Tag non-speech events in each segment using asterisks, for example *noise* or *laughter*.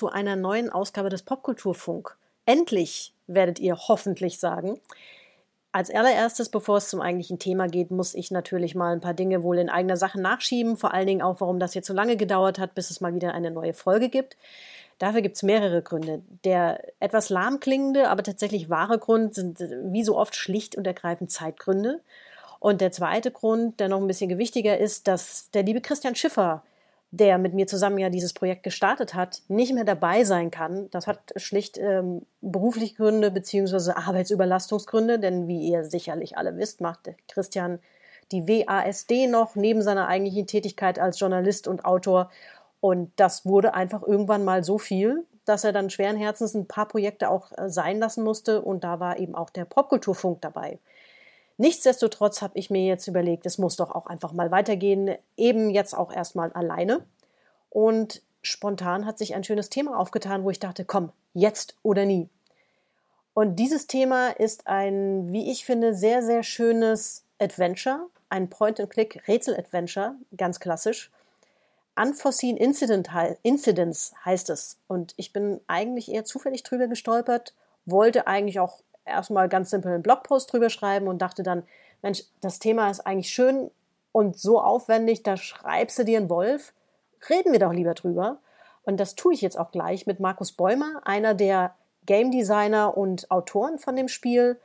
Zu einer neuen Ausgabe des Popkulturfunk. Endlich werdet ihr hoffentlich sagen. Als allererstes, bevor es zum eigentlichen Thema geht, muss ich natürlich mal ein paar Dinge wohl in eigener Sache nachschieben. Vor allen Dingen auch, warum das jetzt so lange gedauert hat, bis es mal wieder eine neue Folge gibt. Dafür gibt es mehrere Gründe. Der etwas lahm klingende, aber tatsächlich wahre Grund sind wie so oft schlicht und ergreifend Zeitgründe. Und der zweite Grund, der noch ein bisschen gewichtiger ist, dass der liebe Christian Schiffer der mit mir zusammen ja dieses Projekt gestartet hat, nicht mehr dabei sein kann. Das hat schlicht ähm, berufliche Gründe beziehungsweise Arbeitsüberlastungsgründe, denn wie ihr sicherlich alle wisst, macht Christian die WASD noch neben seiner eigentlichen Tätigkeit als Journalist und Autor. Und das wurde einfach irgendwann mal so viel, dass er dann schweren Herzens ein paar Projekte auch äh, sein lassen musste. Und da war eben auch der Popkulturfunk dabei. Nichtsdestotrotz habe ich mir jetzt überlegt, es muss doch auch einfach mal weitergehen, eben jetzt auch erstmal alleine. Und spontan hat sich ein schönes Thema aufgetan, wo ich dachte, komm, jetzt oder nie. Und dieses Thema ist ein, wie ich finde, sehr, sehr schönes Adventure, ein Point-and-Click-Rätsel-Adventure, ganz klassisch. Unforeseen Incident, Incidents heißt es. Und ich bin eigentlich eher zufällig drüber gestolpert, wollte eigentlich auch erstmal ganz simpel einen Blogpost drüber schreiben und dachte dann, Mensch, das Thema ist eigentlich schön und so aufwendig, da schreibst du dir einen Wolf. Reden wir doch lieber drüber. Und das tue ich jetzt auch gleich mit Markus Bäumer, einer der Game Designer und Autoren von dem Spiel.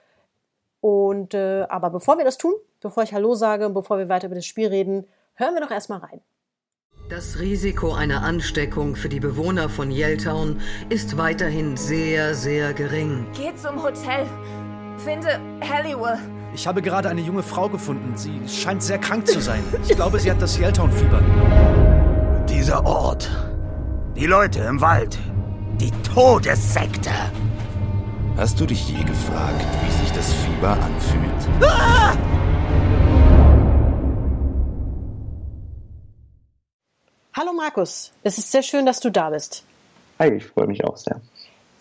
Und äh, aber bevor wir das tun, bevor ich Hallo sage und bevor wir weiter über das Spiel reden, hören wir doch erstmal rein. Das Risiko einer Ansteckung für die Bewohner von Yelltown ist weiterhin sehr, sehr gering. Geh zum Hotel. Finde Halliwell. Ich habe gerade eine junge Frau gefunden. Sie scheint sehr krank zu sein. Ich glaube, sie hat das Yelltown-Fieber. Dieser Ort. Die Leute im Wald. Die Todessekte. Hast du dich je gefragt, wie sich das Fieber anfühlt? Ah! Hallo Markus, es ist sehr schön, dass du da bist. Hi, ich freue mich auch sehr.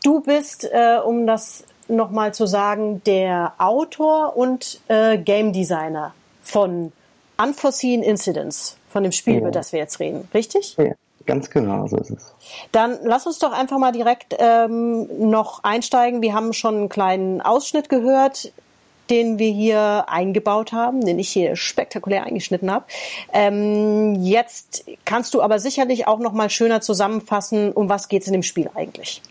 Du bist, äh, um das nochmal zu sagen, der Autor und äh, Game Designer von Unforeseen Incidents, von dem Spiel, ja. über das wir jetzt reden, richtig? Ja, ganz genau, so ist es. Dann lass uns doch einfach mal direkt ähm, noch einsteigen. Wir haben schon einen kleinen Ausschnitt gehört den wir hier eingebaut haben, den ich hier spektakulär eingeschnitten habe. Ähm, jetzt kannst du aber sicherlich auch noch mal schöner zusammenfassen, um was geht es in dem Spiel eigentlich?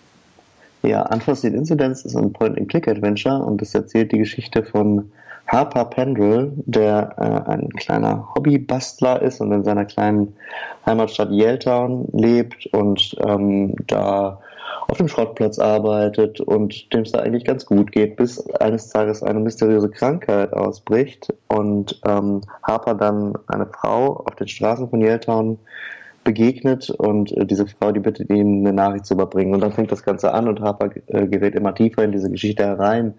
Ja, Unforeseen Incidents ist ein Point-and-Click-Adventure und es erzählt die Geschichte von Harper Pendrell, der äh, ein kleiner Hobbybastler ist und in seiner kleinen Heimatstadt Yaletown lebt und ähm, da auf dem Schrottplatz arbeitet und dem es da eigentlich ganz gut geht, bis eines Tages eine mysteriöse Krankheit ausbricht und ähm, Harper dann eine Frau auf den Straßen von Yaletown begegnet und äh, diese Frau, die bittet ihn, eine Nachricht zu überbringen. Und dann fängt das Ganze an und Harper äh, gerät immer tiefer in diese Geschichte herein.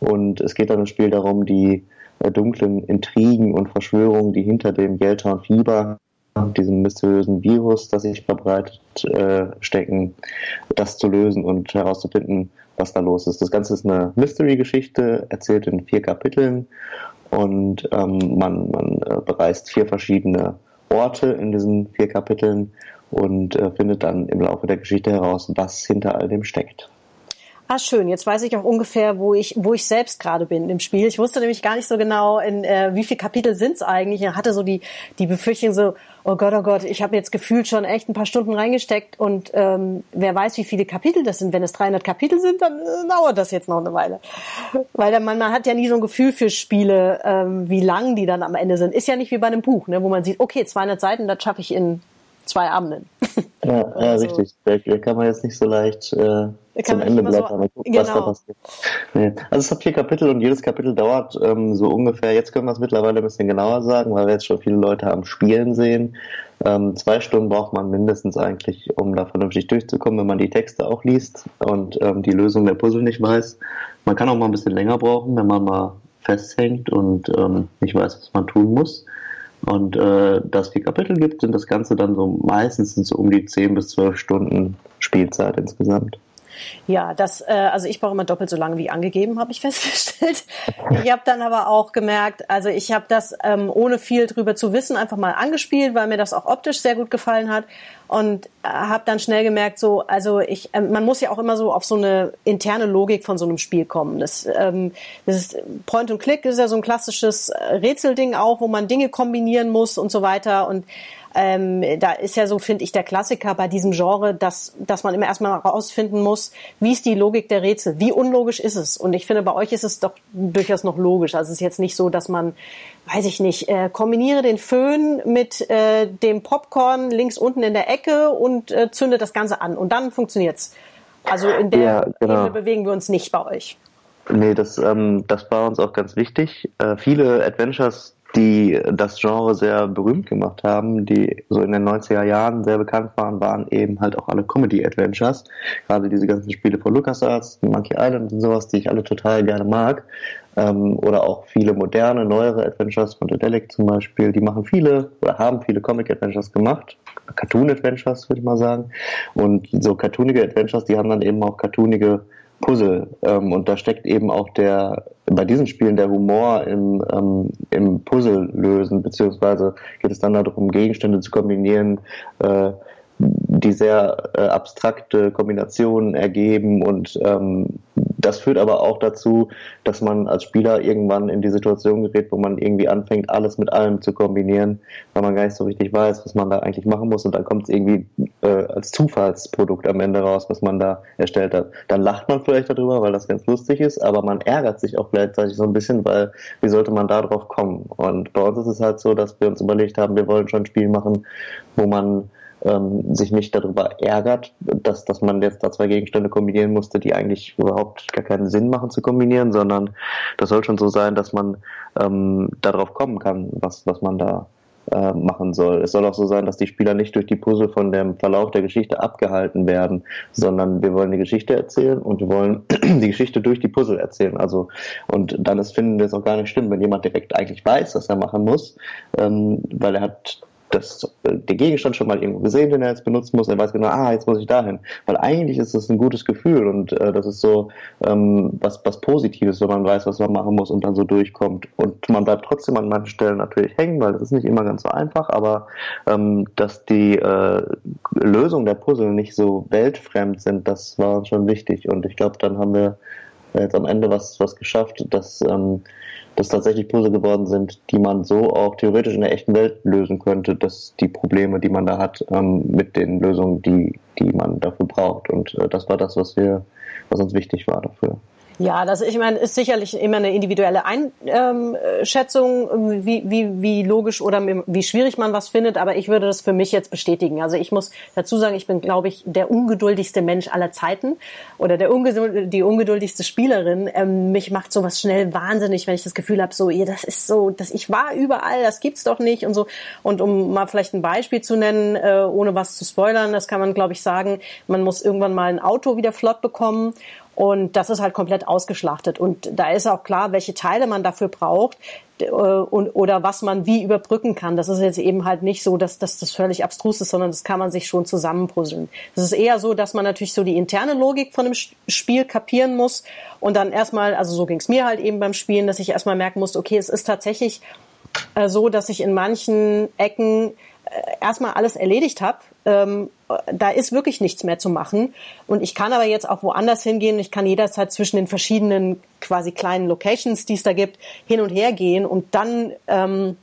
Und es geht dann im Spiel darum, die äh, dunklen Intrigen und Verschwörungen, die hinter dem Yaletown Fieber diesem mysteriösen Virus, das sich verbreitet, äh, stecken, das zu lösen und herauszufinden, was da los ist. Das Ganze ist eine Mystery-Geschichte, erzählt in vier Kapiteln und ähm, man, man äh, bereist vier verschiedene Orte in diesen vier Kapiteln und äh, findet dann im Laufe der Geschichte heraus, was hinter all dem steckt. Ah, schön. Jetzt weiß ich auch ungefähr, wo ich, wo ich selbst gerade bin im Spiel. Ich wusste nämlich gar nicht so genau, in äh, wie viele Kapitel sind's eigentlich. Ich hatte so die, die Befürchtung so, oh Gott, oh Gott, ich habe jetzt gefühlt schon echt ein paar Stunden reingesteckt und ähm, wer weiß, wie viele Kapitel das sind. Wenn es 300 Kapitel sind, dann äh, dauert das jetzt noch eine Weile. Weil man, man hat ja nie so ein Gefühl für Spiele, ähm, wie lang die dann am Ende sind. Ist ja nicht wie bei einem Buch, ne, wo man sieht, okay, 200 Seiten, das schaffe ich in zwei Abenden. Ja, ja also, richtig. Da, kann man jetzt nicht so leicht äh, zum Ende blättern so, gucken, genau. was da genau. passiert. Nee. Also es hat vier Kapitel und jedes Kapitel dauert ähm, so ungefähr, jetzt können wir es mittlerweile ein bisschen genauer sagen, weil wir jetzt schon viele Leute am Spielen sehen. Ähm, zwei Stunden braucht man mindestens eigentlich, um da vernünftig durchzukommen, wenn man die Texte auch liest und ähm, die Lösung der Puzzle nicht weiß. Man kann auch mal ein bisschen länger brauchen, wenn man mal festhängt und ähm, nicht weiß, was man tun muss. Und äh, dass vier Kapitel gibt, sind das Ganze dann so meistens so um die 10 bis 12 Stunden Spielzeit insgesamt. Ja, das, äh, also ich brauche immer doppelt so lange wie angegeben, habe ich *laughs* festgestellt. Ich habe dann aber auch gemerkt, also ich habe das ähm, ohne viel drüber zu wissen einfach mal angespielt, weil mir das auch optisch sehr gut gefallen hat und äh, habe dann schnell gemerkt, so, also ich, äh, man muss ja auch immer so auf so eine interne Logik von so einem Spiel kommen. Das, ähm, das ist Point und Click ist ja so ein klassisches äh, Rätselding auch, wo man Dinge kombinieren muss und so weiter und ähm, da ist ja so, finde ich, der Klassiker bei diesem Genre, dass, dass man immer erstmal herausfinden muss, wie ist die Logik der Rätsel, wie unlogisch ist es? Und ich finde, bei euch ist es doch durchaus noch logisch. Also es ist jetzt nicht so, dass man, weiß ich nicht, äh, kombiniere den Föhn mit äh, dem Popcorn links unten in der Ecke und äh, zünde das Ganze an und dann funktioniert's. Also in der Ja, genau. Ebene bewegen wir uns nicht bei euch. Nee, das, ähm, das war uns auch ganz wichtig. Äh, viele Adventures, die das Genre sehr berühmt gemacht haben, die so in den 90er Jahren sehr bekannt waren, waren eben halt auch alle Comedy-Adventures. Gerade diese ganzen Spiele von LucasArts, Monkey Island und sowas, die ich alle total gerne mag. Ähm, oder auch viele moderne, neuere Adventures von Dedelic zum Beispiel, die machen viele oder haben viele Comic-Adventures gemacht. Cartoon-Adventures, würde ich mal sagen. Und so cartoonige Adventures, die haben dann eben auch cartoonige Puzzle. Ähm, und da steckt eben auch der, bei diesen Spielen der Humor im, ähm, im Puzzle lösen, beziehungsweise geht es dann darum, Gegenstände zu kombinieren, äh, die sehr äh, abstrakte Kombinationen ergeben und ähm, das führt aber auch dazu, dass man als Spieler irgendwann in die Situation gerät, wo man irgendwie anfängt, alles mit allem zu kombinieren, weil man gar nicht so richtig weiß, was man da eigentlich machen muss und dann kommt es irgendwie äh, als Zufallsprodukt am Ende raus, was man da erstellt hat. Dann lacht man vielleicht darüber, weil das ganz lustig ist, aber man ärgert sich auch gleichzeitig so ein bisschen, weil wie sollte man da drauf kommen? Und bei uns ist es halt so, dass wir uns überlegt haben, wir wollen schon ein Spiel machen, wo man ähm, sich nicht darüber ärgert, dass, dass man jetzt da zwei Gegenstände kombinieren musste, die eigentlich überhaupt gar keinen Sinn machen zu kombinieren, sondern das soll schon so sein, dass man ähm, darauf kommen kann, was, was man da äh, machen soll. Es soll auch so sein, dass die Spieler nicht durch die Puzzle von dem Verlauf der Geschichte abgehalten werden, sondern wir wollen die Geschichte erzählen und wir wollen *clears throat* die Geschichte durch die Puzzle erzählen. Also und dann ist, finden wir es auch gar nicht schlimm, wenn jemand direkt eigentlich weiß, was er machen muss, ähm, weil er hat das, äh, den Gegenstand schon mal irgendwo gesehen, den er jetzt benutzen muss. Er weiß genau, ah, jetzt muss ich dahin. Weil eigentlich ist es ein gutes Gefühl und äh, das ist so ähm, was, was Positives, wenn man weiß, was man machen muss und dann so durchkommt. Und man bleibt trotzdem an manchen Stellen natürlich hängen, weil das ist nicht immer ganz so einfach, aber ähm, dass die äh, Lösung der Puzzle nicht so weltfremd sind, das war schon wichtig. Und ich glaube, dann haben wir jetzt am Ende was, was geschafft, dass ähm, das tatsächlich Puzzle geworden sind, die man so auch theoretisch in der echten Welt lösen könnte, dass die Probleme, die man da hat, ähm, mit den Lösungen, die, die man dafür braucht. Und äh, das war das, was wir, was uns wichtig war dafür. Ja, das ich meine, ist sicherlich immer eine individuelle Einschätzung, wie, wie, wie logisch oder wie schwierig man was findet, aber ich würde das für mich jetzt bestätigen. Also ich muss dazu sagen, ich bin, glaube ich, der ungeduldigste Mensch aller Zeiten oder der ungeduld, die ungeduldigste Spielerin. Ähm, mich macht sowas schnell wahnsinnig, wenn ich das Gefühl habe, so, ihr, das ist so, dass ich war überall, das gibt's doch nicht und so. Und um mal vielleicht ein Beispiel zu nennen, äh, ohne was zu spoilern, das kann man, glaube ich, sagen, man muss irgendwann mal ein Auto wieder flott bekommen und das ist halt komplett ausgeschlachtet. Und da ist auch klar, welche Teile man dafür braucht äh, und, oder was man wie überbrücken kann. Das ist jetzt eben halt nicht so, dass, dass das völlig abstrus ist, sondern das kann man sich schon zusammenpuzzeln. Das ist eher so, dass man natürlich so die interne Logik von dem Spiel kapieren muss und dann erstmal, also so ging es mir halt eben beim Spielen, dass ich erstmal merken musste, okay, es ist tatsächlich äh, so, dass ich in manchen Ecken äh, erstmal alles erledigt habe. Ähm, da ist wirklich nichts mehr zu machen. Und ich kann aber jetzt auch woanders hingehen. Ich kann jederzeit zwischen den verschiedenen quasi kleinen Locations, die es da gibt, hin und her gehen. Und dann ähm,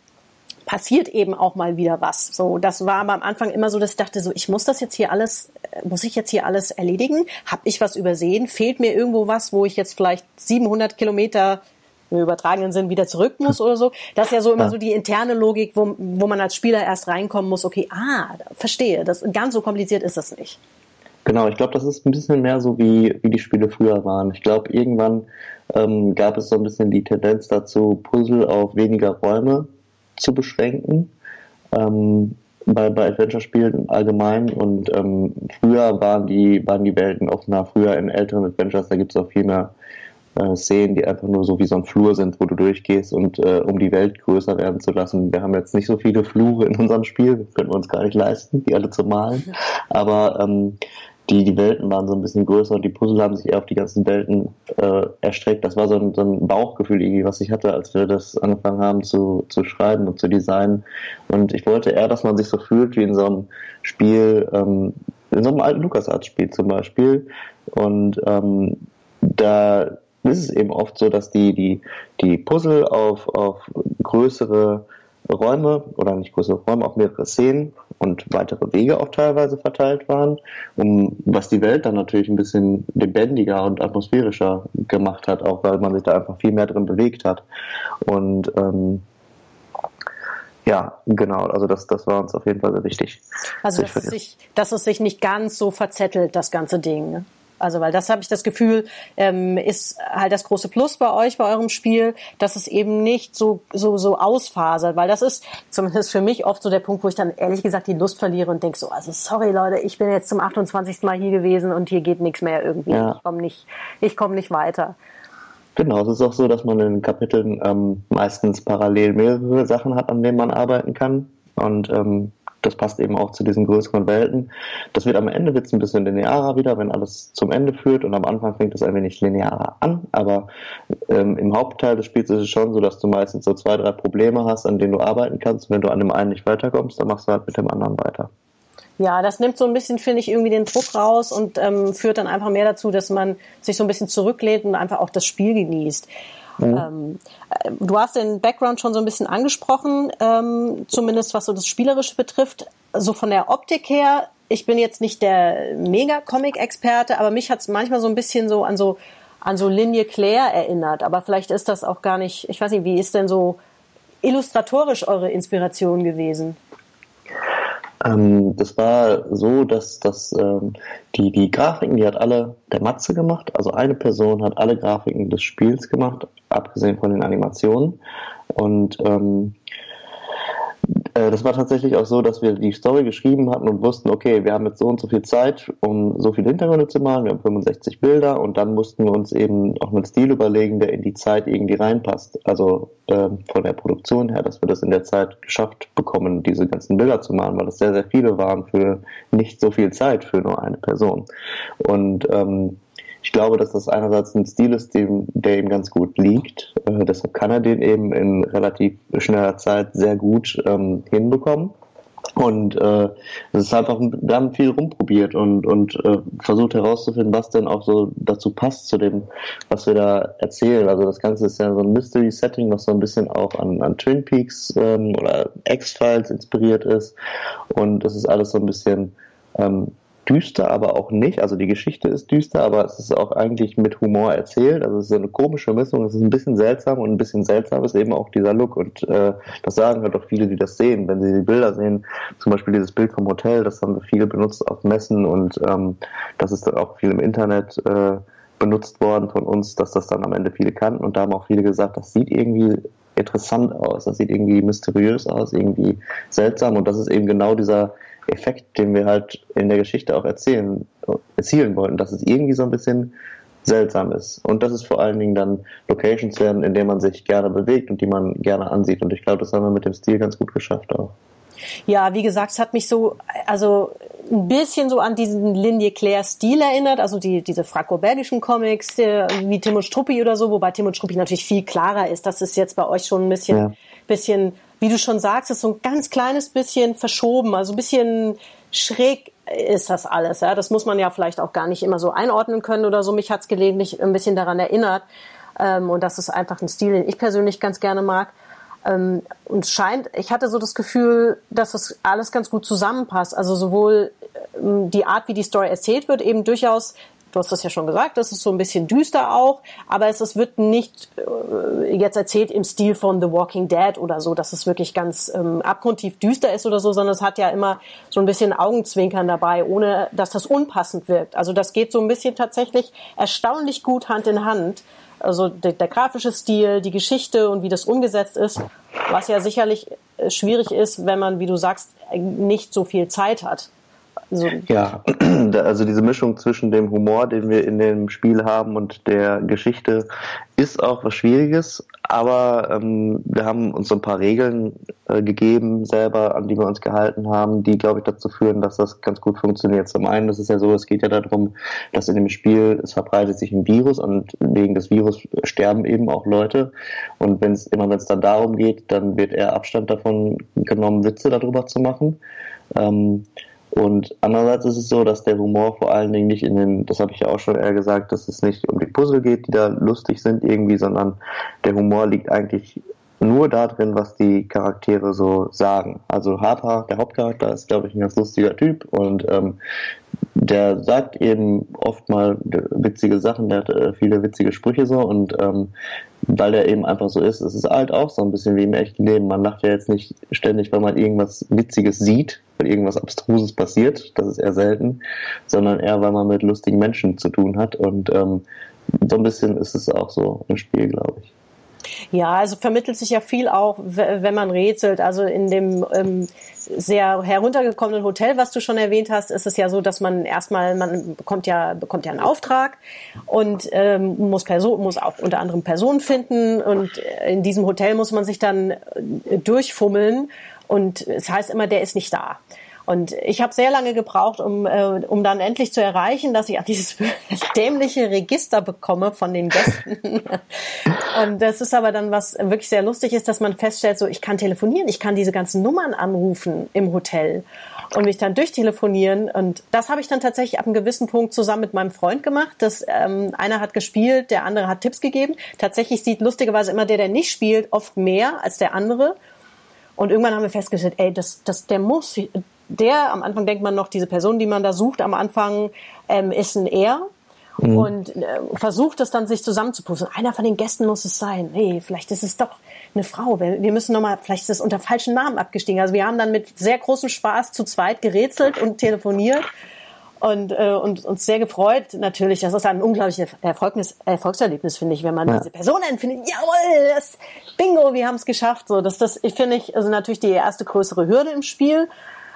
passiert eben auch mal wieder was. So, das war aber am Anfang immer so, dass ich dachte, so, ich muss das jetzt hier alles, äh, muss ich jetzt hier alles erledigen? Hab ich was übersehen? Fehlt mir irgendwo was, wo ich jetzt vielleicht 700 Kilometer im übertragenen Sinn wieder zurück muss oder so. Das ist ja so immer ja. so die interne Logik, wo, wo man als Spieler erst reinkommen muss, okay, ah, verstehe, das ganz so kompliziert ist das nicht. Genau, ich glaube, das ist ein bisschen mehr so, wie, wie die Spiele früher waren. Ich glaube, irgendwann ähm, gab es so ein bisschen die Tendenz dazu, Puzzle auf weniger Räume zu beschränken. Ähm, bei, bei Adventure-Spielen allgemein und ähm, früher waren die, waren die Welten offener, früher in älteren Adventures, da gibt es auch viel mehr äh, Szenen, die einfach nur so wie so ein Flur sind, wo du durchgehst und äh, um die Welt größer werden zu lassen. Wir haben jetzt nicht so viele Flure in unserem Spiel, können wir uns gar nicht leisten, die alle zu malen. Aber ähm, die, die Welten waren so ein bisschen größer und die Puzzle haben sich eher auf die ganzen Welten äh, erstreckt. Das war so ein, so ein Bauchgefühl irgendwie, was ich hatte, als wir das angefangen haben zu, zu schreiben und zu designen. Und ich wollte eher, dass man sich so fühlt wie in so einem Spiel, ähm, in so einem alten LucasArts-Spiel zum Beispiel. Und ähm, da ist es eben oft so, dass die, die, die Puzzle auf, auf größere Räume oder nicht größere Räume, auf mehrere Szenen und weitere Wege auch teilweise verteilt waren, um, was die Welt dann natürlich ein bisschen lebendiger und atmosphärischer gemacht hat, auch weil man sich da einfach viel mehr drin bewegt hat. Und ähm, ja, genau, also das, das war uns auf jeden Fall sehr wichtig. Also dass es, sich, dass es sich nicht ganz so verzettelt, das ganze Ding. Ne? Also, weil das habe ich das Gefühl, ähm, ist halt das große Plus bei euch, bei eurem Spiel, dass es eben nicht so, so, so ausfasert, weil das ist zumindest für mich oft so der Punkt, wo ich dann ehrlich gesagt die Lust verliere und denke so, also sorry Leute, ich bin jetzt zum 28. Mal hier gewesen und hier geht nichts mehr irgendwie. Ja. Ich komme nicht, ich komme nicht weiter. Genau, es ist auch so, dass man in Kapiteln ähm, meistens parallel mehrere Sachen hat, an denen man arbeiten kann. Und ähm, das passt eben auch zu diesen größeren Welten. Das wird am Ende wird's ein bisschen linearer wieder, wenn alles zum Ende führt und am Anfang fängt es ein wenig linearer an, aber ähm, im Hauptteil des Spiels ist es schon so, dass du meistens so zwei, drei Probleme hast, an denen du arbeiten kannst. wenn du an dem einen nicht weiterkommst, dann machst du halt mit dem anderen weiter. Ja, das nimmt so ein bisschen, finde ich, irgendwie den Druck raus und ähm, führt dann einfach mehr dazu, dass man sich so ein bisschen zurücklehnt und einfach auch das Spiel genießt. Mhm. Ähm, äh, du hast den Background schon so ein bisschen angesprochen, ähm, zumindest was so das Spielerische betrifft. So von der Optik her, ich bin jetzt nicht der Mega-Comic-Experte, aber mich hat es manchmal so ein bisschen so an so an so Linie Claire erinnert. Aber vielleicht ist das auch gar nicht, ich weiß nicht, wie ist denn so illustratorisch eure Inspiration gewesen? Ähm, das war so, dass, dass ähm, die, die Grafiken, die hat alle der Matze gemacht. Also eine Person hat alle Grafiken des Spiels gemacht, abgesehen von den Animationen. Und ähm, äh, das war tatsächlich auch so, dass wir die Story geschrieben hatten und wussten, okay, wir haben jetzt so und so viel Zeit, um so viele Hintergründe zu malen. Wir haben 65 Bilder und dann mussten wir uns eben auch einen Stil überlegen, der in die Zeit irgendwie reinpasst. Also äh, von der Produktion her, dass wir das in der Zeit geschafft bekommen, diese ganzen Bilder zu malen, weil es sehr, sehr viele waren für nicht so viel Zeit für nur eine Person. Und ähm, ich glaube, dass das einerseits ein Stil ist, dem, der ihm ganz gut liegt. Äh, deshalb kann er den eben in relativ schneller Zeit sehr gut ähm, hinbekommen. Und äh, es ist einfach, wir haben viel rumprobiert und, und äh, versucht herauszufinden, was denn auch so dazu passt zu dem, was wir da erzählen. Also das Ganze ist ja so ein Mystery-Setting, was so ein bisschen auch an, an Twin Peaks ähm, oder X-Files inspiriert ist. Und es ist alles so ein bisschen ähm, düster, aber auch nicht. Also die Geschichte ist düster, aber es ist auch eigentlich mit Humor erzählt. Also es ist eine komische Mischung. Es ist ein bisschen seltsam und ein bisschen seltsam ist eben auch dieser Look. Und äh, das sagen halt auch viele, die das sehen. Wenn sie die Bilder sehen, zum Beispiel dieses Bild vom Hotel, das haben wir viele benutzt auf Messen und ähm, das ist dann auch viel im Internet äh, benutzt worden von uns, dass das dann am Ende viele kannten. Und da haben auch viele gesagt, das sieht irgendwie interessant aus, das sieht irgendwie mysteriös aus, irgendwie seltsam. Und das ist eben genau dieser Effekt, den wir halt in der Geschichte auch erzählen, erzielen wollten, dass es irgendwie so ein bisschen seltsam ist. Und dass es vor allen Dingen dann Locations werden, in denen man sich gerne bewegt und die man gerne ansieht. Und ich glaube, das haben wir mit dem Stil ganz gut geschafft auch. Ja, wie gesagt, es hat mich so, also ein bisschen so an diesen Linie Claire Stil erinnert, also die, diese franco-belgischen Comics, der, wie Tim und Struppi oder so, wobei Tim und Struppi natürlich viel klarer ist. Das ist jetzt bei euch schon ein bisschen, ja. bisschen wie du schon sagst, ist so ein ganz kleines bisschen verschoben, also ein bisschen schräg ist das alles. Ja? Das muss man ja vielleicht auch gar nicht immer so einordnen können oder so. Mich hat es gelegentlich ein bisschen daran erinnert. Ähm, und das ist einfach ein Stil, den ich persönlich ganz gerne mag. Ähm, und scheint, ich hatte so das Gefühl, dass das alles ganz gut zusammenpasst. Also sowohl ähm, die Art, wie die Story erzählt wird, eben durchaus du hast das ja schon gesagt, das ist so ein bisschen düster auch, aber es, es wird nicht äh, jetzt erzählt im Stil von The Walking Dead oder so, dass es wirklich ganz ähm, abgrundtief düster ist oder so, sondern es hat ja immer so ein bisschen Augenzwinkern dabei, ohne dass das unpassend wirkt. Also das geht so ein bisschen tatsächlich erstaunlich gut Hand in Hand. Also der, der grafische Stil, die Geschichte und wie das umgesetzt ist, was ja sicherlich äh, schwierig ist, wenn man, wie du sagst, nicht so viel Zeit hat So. Ja, *clears throat* also diese Mischung zwischen dem Humor, den wir in dem Spiel haben und der Geschichte ist auch was Schwieriges, aber ähm, wir haben uns so ein paar Regeln äh, gegeben selber, an die wir uns gehalten haben, die, glaube ich, dazu führen, dass das ganz gut funktioniert. Zum einen ist es ja so, es geht ja darum, dass in dem Spiel, es verbreitet sich ein Virus und wegen des Virus sterben eben auch Leute. Und wenn es immer, wenn es dann darum geht, dann wird eher Abstand davon genommen, Witze darüber zu machen. Ähm, und andererseits ist es so, dass der Humor vor allen Dingen nicht in den, das habe ich ja auch schon eher gesagt, dass es nicht um die Puzzle geht, die da lustig sind irgendwie, sondern der Humor liegt eigentlich nur darin, was die Charaktere so sagen. Also Harper, der Hauptcharakter, ist, glaube ich, ein ganz lustiger Typ und ähm, der sagt eben oft mal witzige Sachen, der hat äh, viele witzige Sprüche so und ähm, weil der eben einfach so ist, es ist halt auch so ein bisschen wie im echten Leben. Man lacht ja jetzt nicht ständig, weil man irgendwas Witziges sieht, weil irgendwas Abstruses passiert, das ist eher selten, sondern eher, weil man mit lustigen Menschen zu tun hat und ähm, so ein bisschen ist es auch so im Spiel, glaube ich. Ja, also vermittelt sich ja viel auch, wenn man rätselt. Also in dem ähm, sehr heruntergekommenen Hotel, was du schon erwähnt hast, ist es ja so, dass man erstmal, man bekommt ja, bekommt ja einen Auftrag und ähm, muss Person, muss auch unter anderem Personen finden und in diesem Hotel muss man sich dann äh, durchfummeln und es heißt immer, der ist nicht da. Und ich habe sehr lange gebraucht, um, äh, um dann endlich zu erreichen, dass ich an dieses *laughs* dämliche Register bekomme von den Gästen. *laughs* und das ist aber dann, was wirklich sehr lustig ist, dass man feststellt, so ich kann telefonieren, ich kann diese ganzen Nummern anrufen im Hotel und mich dann durchtelefonieren. Und das habe ich dann tatsächlich ab einem gewissen Punkt zusammen mit meinem Freund gemacht. Das, ähm, einer hat gespielt, der andere hat Tipps gegeben. Tatsächlich sieht lustigerweise immer der, der nicht spielt, oft mehr als der andere. Und irgendwann haben wir festgestellt, ey, das, das, der muss, der, am Anfang denkt man noch, diese Person, die man da sucht, am Anfang ähm, ist ein Er. Mhm. Und äh, versucht es dann sich zusammenzupusten. Einer von den Gästen muss es sein. Nee, vielleicht ist es doch eine Frau. Wir, müssen nochmal, vielleicht ist es unter falschen Namen abgestiegen. Also wir haben dann mit sehr großem Spaß zu zweit gerätselt und telefoniert und, äh, und uns sehr gefreut. Natürlich, das ist ein unglaubliches Erfolgnis, Erfolgserlebnis, finde ich, wenn man ja. diese Person findet. Jawohl, das Bingo, wir haben es geschafft. So, das, das, ich finde ich, also natürlich die erste größere Hürde im Spiel.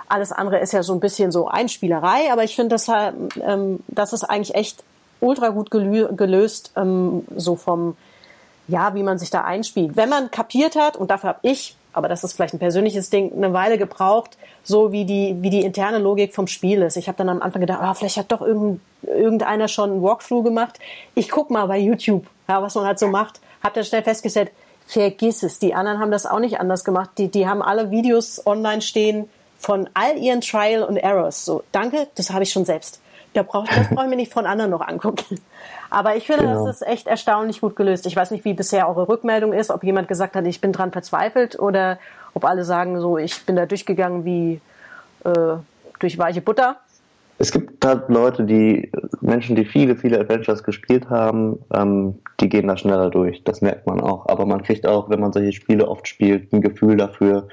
Alles andere ist ja so ein bisschen so Einspielerei, aber ich finde, das, ähm, das ist eigentlich echt ultra gut gelöst, ähm, so vom, ja, wie man sich da einspielt. Wenn man kapiert hat, und dafür habe ich, aber das ist vielleicht ein persönliches Ding, eine Weile gebraucht, so wie die, wie die interne Logik vom Spiel ist. Ich habe dann am Anfang gedacht, oh, vielleicht hat doch irgendein, irgendeiner schon einen Walkthrough gemacht. Ich guck mal bei YouTube, ja, was man halt so macht. Hab dann schnell festgestellt, vergiss es. Die anderen haben das auch nicht anders gemacht. Die, die haben alle Videos online stehen, von all ihren Trial und Errors. So, danke, das habe ich schon selbst. Da brauch, das *laughs* brauche ich mir nicht von anderen noch angucken. Aber ich finde, genau. das ist echt erstaunlich gut gelöst. Ich weiß nicht, wie bisher eure Rückmeldung ist, ob jemand gesagt hat, ich bin dran verzweifelt oder ob alle sagen, so, ich bin da durchgegangen wie äh, durch weiche Butter es gibt halt Leute, die, Menschen, die viele, viele Adventures gespielt haben, ähm, die gehen da schneller durch. Das merkt man auch. Aber man kriegt auch, wenn man solche Spiele oft spielt, ein Gefühl dafür,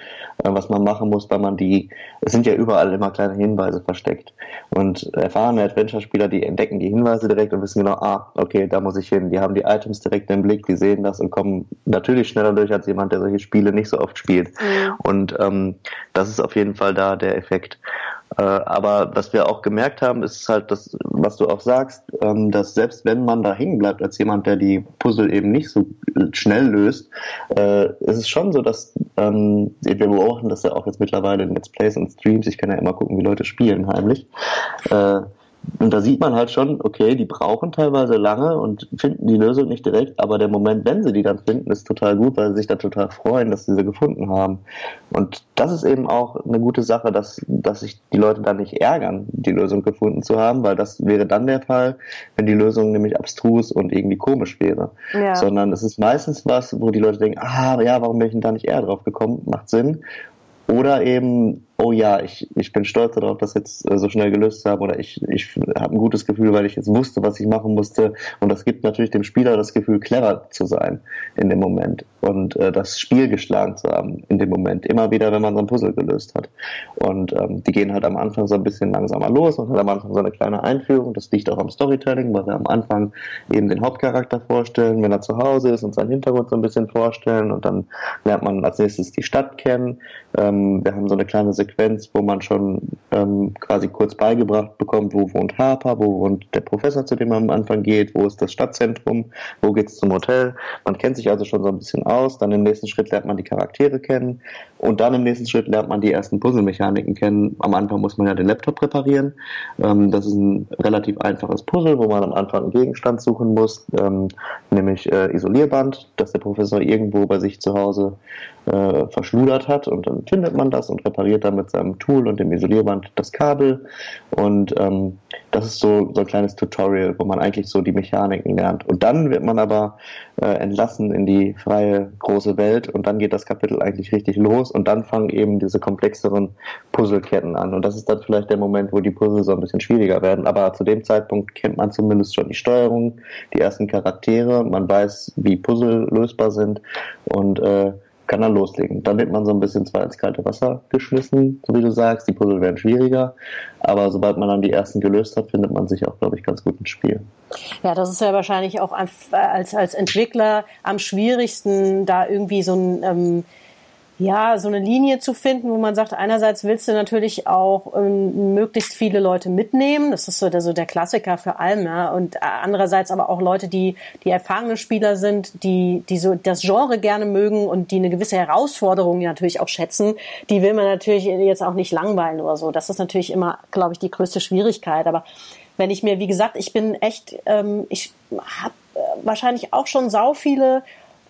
äh, was man machen muss, weil man die, es sind ja überall immer kleine Hinweise versteckt. Und erfahrene Adventure-Spieler, die entdecken die Hinweise direkt und wissen genau, ah, okay, da muss ich hin. Die haben die Items direkt im Blick, die sehen das und kommen natürlich schneller durch als jemand, der solche Spiele nicht so oft spielt. Mhm. Und ähm, das ist auf jeden Fall da der Effekt. Äh, aber was wir auch gemerkt haben, ist halt das, was du auch sagst, ähm, dass selbst wenn man da hängen bleibt als jemand, der die Puzzle eben nicht so schnell löst, äh, ist es schon so, dass ähm, wir beobachten das ja auch jetzt mittlerweile in Let's Plays und Streams. Ich kann ja immer gucken, wie Leute spielen heimlich. Äh, und da sieht man halt schon, okay, die brauchen teilweise lange und finden die Lösung nicht direkt, aber der Moment, wenn sie die dann finden, ist total gut, weil sie sich da total freuen, dass sie sie gefunden haben. Und das ist eben auch eine gute Sache, dass, dass sich die Leute dann nicht ärgern, die Lösung gefunden zu haben, weil das wäre dann der Fall, wenn die Lösung nämlich abstrus und irgendwie komisch wäre. Ja. Sondern es ist meistens was, wo die Leute denken, ah, ja, warum bin ich denn da nicht eher drauf gekommen? Macht Sinn. Oder eben, oh ja, ich, ich bin stolz darauf, das jetzt äh, so schnell gelöst zu haben. Oder ich, ich habe ein gutes Gefühl, weil ich jetzt wusste, was ich machen musste. Und das gibt natürlich dem Spieler das Gefühl, clever zu sein in dem Moment. Und äh, das Spiel geschlagen zu haben in dem Moment. Immer wieder, wenn man so ein Puzzle gelöst hat. Und ähm, die gehen halt am Anfang so ein bisschen langsamer los und hat am Anfang so eine kleine Einführung. Das liegt auch am Storytelling, weil wir am Anfang eben den Hauptcharakter vorstellen, wenn er zu Hause ist und seinen Hintergrund so ein bisschen vorstellen. Und dann lernt man als nächstes die Stadt kennen. Ähm, wir haben so eine kleine Sequenz Sequenz, wo man schon ähm, quasi kurz beigebracht bekommt, wo wohnt Harper, wo wohnt der Professor, zu dem man am Anfang geht, wo ist das Stadtzentrum, wo geht's zum Hotel. Man kennt sich also schon so ein bisschen aus. Dann im nächsten Schritt lernt man die Charaktere kennen und dann im nächsten Schritt lernt man die ersten Puzzlemechaniken kennen. Am Anfang muss man ja den Laptop reparieren. Ähm, das ist ein relativ einfaches Puzzle, wo man am Anfang einen Gegenstand suchen muss, ähm, nämlich äh, Isolierband, das der Professor irgendwo bei sich zu Hause äh, verschludert hat und dann findet man das und repariert dann mit seinem Tool und dem Isolierband das Kabel und ähm, das ist so, so ein kleines Tutorial, wo man eigentlich so die Mechaniken lernt. Und dann wird man aber äh, entlassen in die freie große Welt und dann geht das Kapitel eigentlich richtig los und dann fangen eben diese komplexeren Puzzleketten an. Und das ist dann vielleicht der Moment, wo die Puzzle so ein bisschen schwieriger werden. Aber zu dem Zeitpunkt kennt man zumindest schon die Steuerung, die ersten Charaktere, man weiß, wie Puzzle lösbar sind und äh, kann dann loslegen. Dann wird man so ein bisschen zwar ins kalte Wasser geschmissen, so wie du sagst, die Puzzle werden schwieriger, aber sobald man dann die ersten gelöst hat, findet man sich auch, glaube ich, ganz gut ins Spiel. Ja, das ist ja wahrscheinlich auch als, als Entwickler am schwierigsten, da irgendwie so ein ähm, ja, so eine Linie zu finden, wo man sagt, einerseits willst du natürlich auch ähm, möglichst viele Leute mitnehmen, das ist so der, so der Klassiker für allem, ja, und andererseits aber auch Leute, die, die erfahrene Spieler sind, die, die so das Genre gerne mögen und die eine gewisse Herausforderung natürlich auch schätzen, die will man natürlich jetzt auch nicht langweilen oder so. Das ist natürlich immer, glaube ich, die größte Schwierigkeit, aber wenn ich mir, wie gesagt, ich bin echt, ähm, ich habe äh, wahrscheinlich auch schon sau viele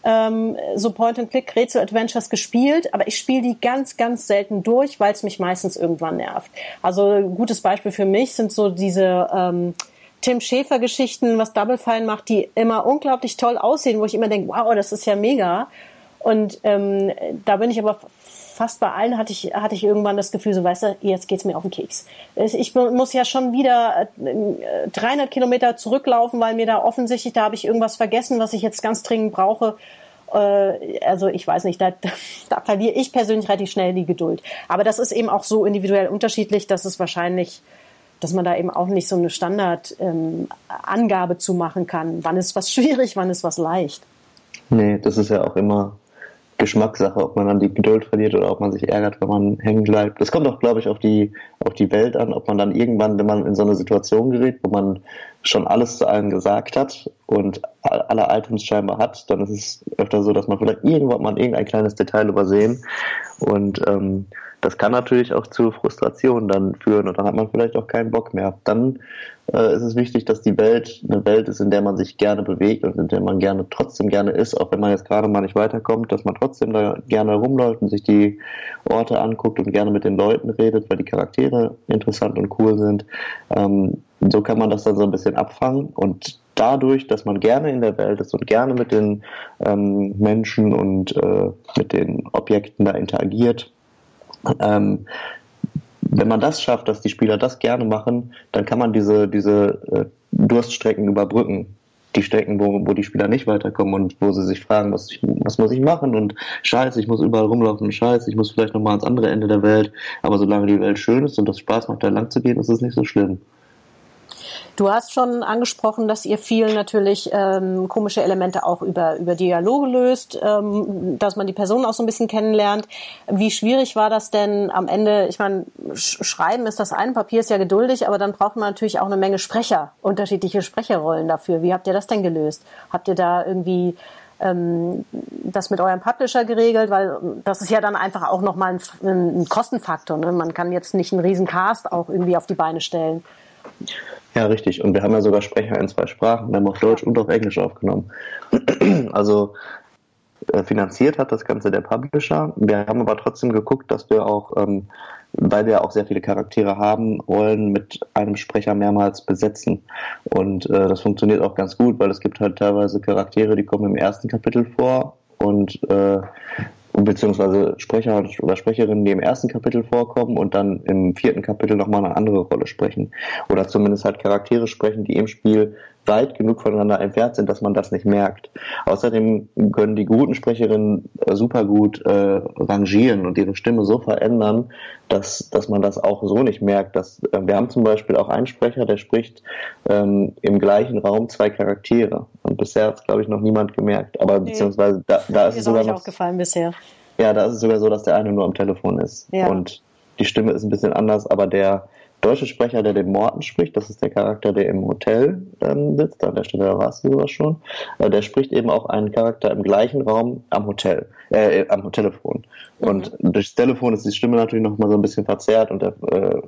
ähm, so Point-and-Click-Rätsel-Adventures gespielt, aber ich spiele die ganz, ganz selten durch, weil es mich meistens irgendwann nervt. Also ein gutes Beispiel für mich sind so diese ähm, Tim Schäfer-Geschichten, was Double Fine macht, die immer unglaublich toll aussehen, wo ich immer denke, wow, das ist ja mega. Und ähm, da bin ich aber fast bei allen hatte ich, hatte ich irgendwann das Gefühl, so weißt du, jetzt geht's mir auf den Keks. Ich muss ja schon wieder 300 äh, Kilometer zurücklaufen, weil mir da offensichtlich, da habe ich irgendwas vergessen, was ich jetzt ganz dringend brauche. Äh, also ich weiß nicht, da, *laughs* da verliere ich persönlich relativ schnell die Geduld. Aber das ist eben auch so individuell unterschiedlich, dass es wahrscheinlich dass man da eben auch nicht so eine Standardangabe ähm, zu machen kann. Wann ist was *laughs* schwierig, wann ist was leicht? Nee, das ist ja auch immer Geschmackssache, ob man dann die Geduld verliert oder ob man sich ärgert, wenn man hängen bleibt. Das kommt auch, glaube ich, auf die, auf die Welt an, ob man dann irgendwann, wenn man in so eine Situation gerät, wo man schon alles zu allen gesagt hat und alle Items scheinbar hat, dann ist es öfter so, dass man vielleicht irgendwann mal irgendein kleines Detail übersehen und ähm, das kann natürlich auch zu Frustration dann führen und dann hat man vielleicht auch keinen Bock mehr. Dann äh, ist es wichtig, dass die Welt eine Welt ist, in der man sich gerne bewegt und in der man gerne trotzdem gerne ist, auch wenn man jetzt gerade mal nicht weiterkommt, dass man trotzdem da gerne rumläuft und sich die Orte anguckt und gerne mit den Leuten redet, weil die Charaktere interessant und cool sind. Ähm, so kann man das dann so ein bisschen abfangen und dadurch, dass man gerne in der Welt ist und gerne mit den ähm, Menschen und äh, mit den Objekten da interagiert, ähm, wenn man das schafft, dass die Spieler das gerne machen, dann kann man diese, diese äh, Durststrecken überbrücken. Die Strecken, wo, wo die Spieler nicht weiterkommen und wo sie sich fragen, was, ich, was muss ich machen und scheiße, ich muss überall rumlaufen und scheiße, ich muss vielleicht nochmal ans andere Ende der Welt. Aber solange die Welt schön ist und das Spaß macht, da lang zu gehen, ist es nicht so schlimm. Du hast schon angesprochen, dass ihr viel natürlich ähm, komische Elemente auch über, über Dialoge löst, ähm, dass man die Person auch so ein bisschen kennenlernt. Wie schwierig war das denn am Ende? Ich meine, Schreiben ist das eine, Papier ist ja geduldig, aber dann braucht man natürlich auch eine Menge Sprecher, unterschiedliche Sprecherrollen dafür. Wie habt ihr das denn gelöst? Habt ihr da irgendwie ähm, das mit eurem Publisher geregelt, weil das ist ja dann einfach auch nochmal ein, ein Kostenfaktor. Ne? Man kann jetzt nicht einen riesen Cast auch irgendwie auf die Beine stellen. Ja, richtig. Und wir haben ja sogar Sprecher in zwei Sprachen. Wir haben auf Deutsch und auf Englisch aufgenommen. *clears throat* Also äh, finanziert hat das Ganze der Publisher. Wir haben aber trotzdem geguckt, dass wir auch, ähm, weil wir auch sehr viele Charaktere haben, Rollen mit einem Sprecher mehrmals besetzen. Und äh, das funktioniert auch ganz gut, weil es gibt halt teilweise Charaktere, die kommen im ersten Kapitel vor und äh, beziehungsweise Sprecher oder Sprecherinnen, die im ersten Kapitel vorkommen und dann im vierten Kapitel nochmal eine andere Rolle sprechen. Oder zumindest halt Charaktere sprechen, die im Spiel weit genug voneinander entfernt sind, dass man das nicht merkt. Außerdem können die guten Sprecherinnen äh, super gut äh, rangieren und ihre Stimme so verändern, dass, dass man das auch so nicht merkt. Dass, äh, wir haben zum Beispiel auch einen Sprecher, der spricht ähm, im gleichen Raum zwei Charaktere. Und bisher hat es, glaube ich, noch niemand gemerkt. Aber nee. beziehungsweise da, da ist, es sogar noch, aufgefallen bisher. Ja, da ist es sogar so, dass der eine nur am Telefon ist. Ja. Und die Stimme ist ein bisschen anders, aber der deutsche Sprecher, der den Morten spricht, das ist der Charakter, der im Hotel ähm, sitzt, an der Stelle warst du sowas schon, äh, der spricht eben auch einen Charakter im gleichen Raum am Hotel, äh, am Telefon. Mhm. Und durchs Telefon ist die Stimme natürlich nochmal so ein bisschen verzerrt und er äh,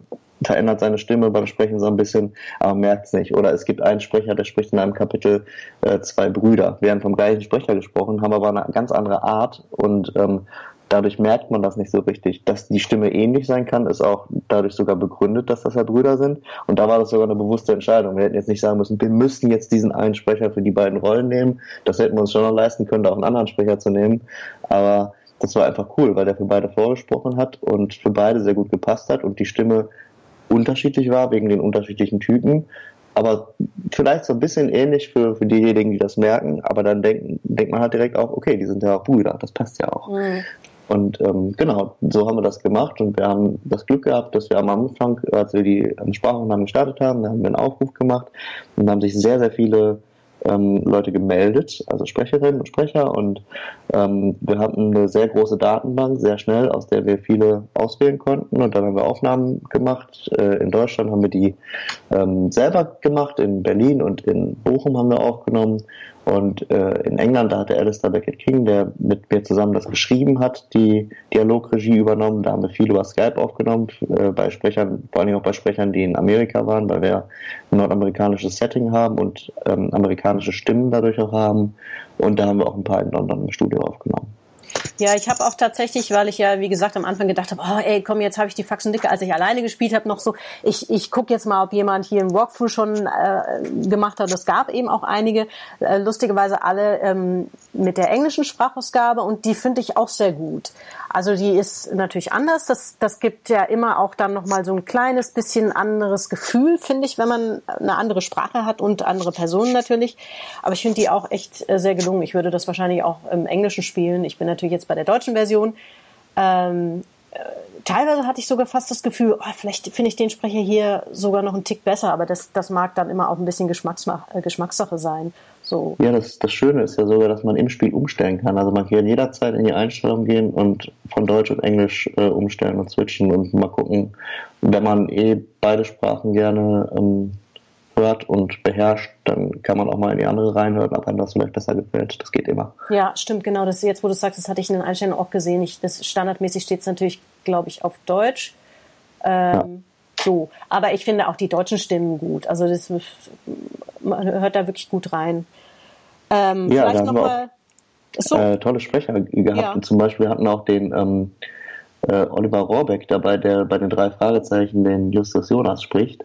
verändert seine Stimme beim Sprechen so ein bisschen, aber merkt es nicht. Oder es gibt einen Sprecher, der spricht in einem Kapitel äh, zwei Brüder, werden vom gleichen Sprecher gesprochen, haben aber eine ganz andere Art und ähm, Dadurch merkt man das nicht so richtig. Dass die Stimme ähnlich sein kann, ist auch dadurch sogar begründet, dass das ja Brüder sind. Und da war das sogar eine bewusste Entscheidung. Wir hätten jetzt nicht sagen müssen, wir müssen jetzt diesen einen Sprecher für die beiden Rollen nehmen. Das hätten wir uns schon noch leisten können, da auch einen anderen Sprecher zu nehmen. Aber das war einfach cool, weil der für beide vorgesprochen hat und für beide sehr gut gepasst hat und die Stimme unterschiedlich war wegen den unterschiedlichen Typen. Aber vielleicht so ein bisschen ähnlich für, für diejenigen, die das merken, aber dann denkt, denkt man halt direkt auch, okay, die sind ja auch Brüder, das passt ja auch. Mhm. Und ähm, genau, so haben wir das gemacht und wir haben das Glück gehabt, dass wir am Anfang, als wir die Sprachaufnahmen gestartet haben, da haben wir einen Aufruf gemacht und haben sich sehr, sehr viele ähm, Leute gemeldet, also Sprecherinnen und Sprecher. Und ähm, wir hatten eine sehr große Datenbank, sehr schnell, aus der wir viele auswählen konnten. Und dann haben wir Aufnahmen gemacht. Äh, in Deutschland haben wir die ähm, selber gemacht, in Berlin und in Bochum haben wir aufgenommen. Und äh, in England, da hatte Alistair Beckett King, der mit mir zusammen das geschrieben hat, die Dialogregie übernommen. Da haben wir viel über Skype aufgenommen, äh, bei Sprechern, vor allem auch bei Sprechern, die in Amerika waren, weil wir ein nordamerikanisches Setting haben und ähm, amerikanische Stimmen dadurch auch haben. Und da haben wir auch ein paar in London im Studio aufgenommen. Ja, ich habe auch tatsächlich, weil ich ja, wie gesagt, am Anfang gedacht habe, oh ey, komm, jetzt habe ich die Faxen dicke, als ich alleine gespielt habe, noch so, ich, ich gucke jetzt mal, ob jemand hier im Walkthrough schon äh, gemacht hat. Es gab eben auch einige, äh, lustigerweise alle ähm, mit der englischen Sprachausgabe und die finde ich auch sehr gut. Also die ist natürlich anders. Das, das gibt ja immer auch dann nochmal so ein kleines bisschen anderes Gefühl, finde ich, wenn man eine andere Sprache hat und andere Personen natürlich. Aber ich finde die auch echt äh, sehr gelungen. Ich würde das wahrscheinlich auch im Englischen spielen. Ich bin natürlich jetzt bei der deutschen Version. Ähm, äh, teilweise hatte ich sogar fast das Gefühl, oh, vielleicht finde ich den Sprecher hier sogar noch einen Tick besser, aber das, das mag dann immer auch ein bisschen Geschmackssache, äh, Geschmackssache sein. So. Ja, das, das Schöne ist ja sogar, dass man im Spiel umstellen kann. Also man kann jederzeit in die Einstellung gehen und von Deutsch und Englisch äh, umstellen und switchen und mal gucken, wenn man eh beide Sprachen gerne ähm, hört und beherrscht, dann kann man auch mal in die andere reinhören, ob einem das vielleicht besser gefällt. Das geht immer. Ja, stimmt, genau. Das jetzt, wo du sagst, das hatte ich in den Einstellungen auch gesehen. Ich, das standardmäßig steht es natürlich, glaube ich, auf Deutsch. Ähm, ja. So, aber ich finde auch die deutschen Stimmen gut. Also das, man hört da wirklich gut rein. Ähm, ja, vielleicht noch mal. So. Äh, tolle Sprecher gehabt. Ja. Und zum Beispiel hatten auch den ähm, äh, Oliver Rohrbeck dabei, der bei den drei Fragezeichen den Justus Jonas spricht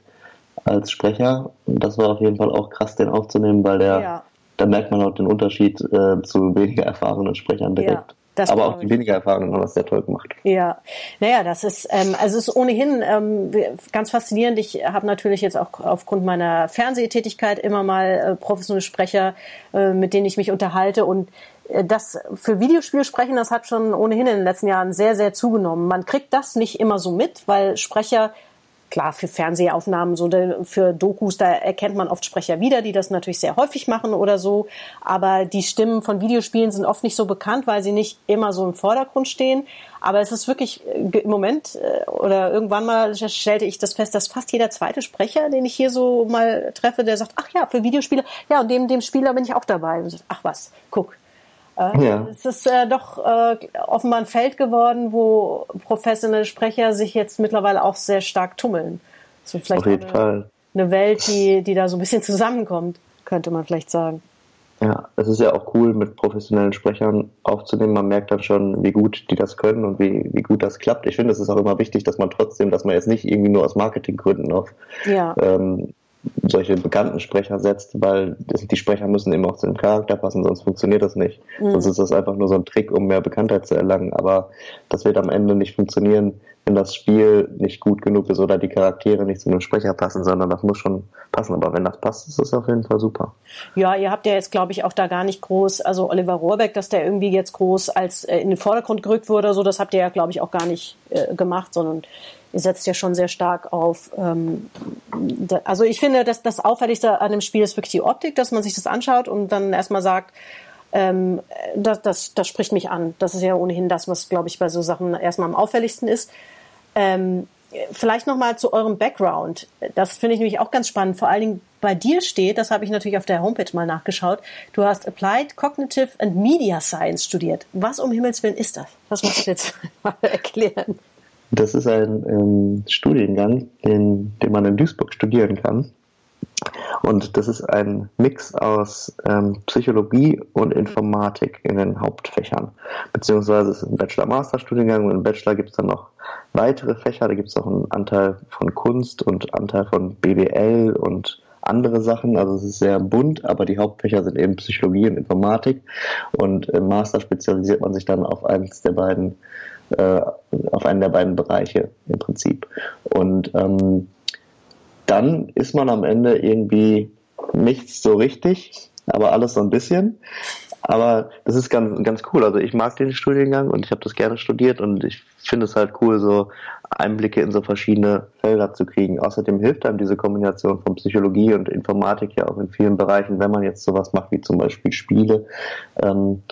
als Sprecher. Und das war auf jeden Fall auch krass, den aufzunehmen, weil der, ja. da merkt man auch den Unterschied äh, zu weniger erfahrenen Sprechern direkt. Ja. Das aber auch die weniger erfahrenen haben das sehr toll gemacht. Ja, naja, das ist, ähm, also es ist ohnehin ähm, ganz faszinierend. Ich habe natürlich jetzt auch aufgrund meiner Fernsehtätigkeit immer mal äh, professionelle Sprecher, äh, mit denen ich mich unterhalte und äh, das für Videospiel sprechen, das hat schon ohnehin in den letzten Jahren sehr, sehr zugenommen. Man kriegt das nicht immer so mit, weil Sprecher klar, für Fernsehaufnahmen, so für Dokus, da erkennt man oft Sprecher wieder, die das natürlich sehr häufig machen oder so. Aber die Stimmen von Videospielen sind oft nicht so bekannt, weil sie nicht immer so im Vordergrund stehen. Aber es ist wirklich äh, im Moment äh, oder irgendwann mal stellte ich das fest, dass fast jeder zweite Sprecher, den ich hier so mal treffe, der sagt, ach ja, für Videospiele, ja, und dem, dem Spieler bin ich auch dabei. ach was, guck, ja. Es ist äh, doch äh, offenbar ein Feld geworden, wo professionelle Sprecher sich jetzt mittlerweile auch sehr stark tummeln. Das wird vielleicht Auf jeden eine, Fall. eine Welt, die, die da so ein bisschen zusammenkommt, könnte man vielleicht sagen. Ja, es ist ja auch cool, mit professionellen Sprechern aufzunehmen. Man merkt dann schon, wie gut die das können und wie, wie gut das klappt. Ich finde, es ist auch immer wichtig, dass man trotzdem, dass man jetzt nicht irgendwie nur aus Marketinggründen auf ja. ähm, solche bekannten Sprecher setzt, weil die Sprecher müssen eben auch zu dem Charakter passen, sonst funktioniert das nicht. Mhm. Sonst ist das einfach nur so ein Trick, um mehr Bekanntheit zu erlangen. Aber das wird am Ende nicht funktionieren, wenn das Spiel nicht gut genug ist oder die Charaktere nicht zu einem Sprecher passen, sondern das muss schon passen. Aber wenn das passt, ist das auf jeden Fall super. Ja, ihr habt ja jetzt, glaube ich, auch da gar nicht groß, also Oliver Rohrbeck, dass der irgendwie jetzt groß als äh, in den Vordergrund gerückt wurde, so das habt ihr ja, glaube ich, auch gar nicht äh, gemacht, sondern ihr setzt ja schon sehr stark auf. Ähm, da, also ich finde, dass das Auffälligste an dem Spiel ist wirklich die Optik, dass man sich das anschaut und dann erstmal sagt, ähm, das, das, das spricht mich an. Das ist ja ohnehin das, was, glaube ich, bei so Sachen erstmal am auffälligsten ist. Ähm, vielleicht nochmal zu eurem Background. Das finde ich nämlich auch ganz spannend. Vor allen Dingen bei dir steht, das habe ich natürlich auf der Homepage mal nachgeschaut, du hast Applied Cognitive and Media Science studiert. Was um Himmels Willen ist das? Was musst du jetzt *laughs* mal erklären? Das ist ein ähm, Studiengang, den, den man in Duisburg studieren kann. Und das ist ein Mix aus ähm, Psychologie und Informatik in den Hauptfächern. Beziehungsweise es ist ein Bachelor-Master-Studiengang und im Bachelor gibt es dann noch weitere Fächer. Da gibt es auch einen Anteil von Kunst und Anteil von BWL und andere Sachen. Also es ist sehr bunt, aber die Hauptfächer sind eben Psychologie und Informatik. Und im Master spezialisiert man sich dann auf eins der beiden, äh, auf einen der beiden Bereiche im Prinzip. Und ähm, dann ist man am Ende irgendwie nichts so richtig, aber alles so ein bisschen. Aber das ist ganz, ganz cool. Also ich mag den Studiengang und ich habe das gerne studiert und ich finde es halt cool, so Einblicke in so verschiedene Felder zu kriegen. Außerdem hilft einem diese Kombination von Psychologie und Informatik ja auch in vielen Bereichen, wenn man jetzt sowas macht wie zum Beispiel Spiele, ähm,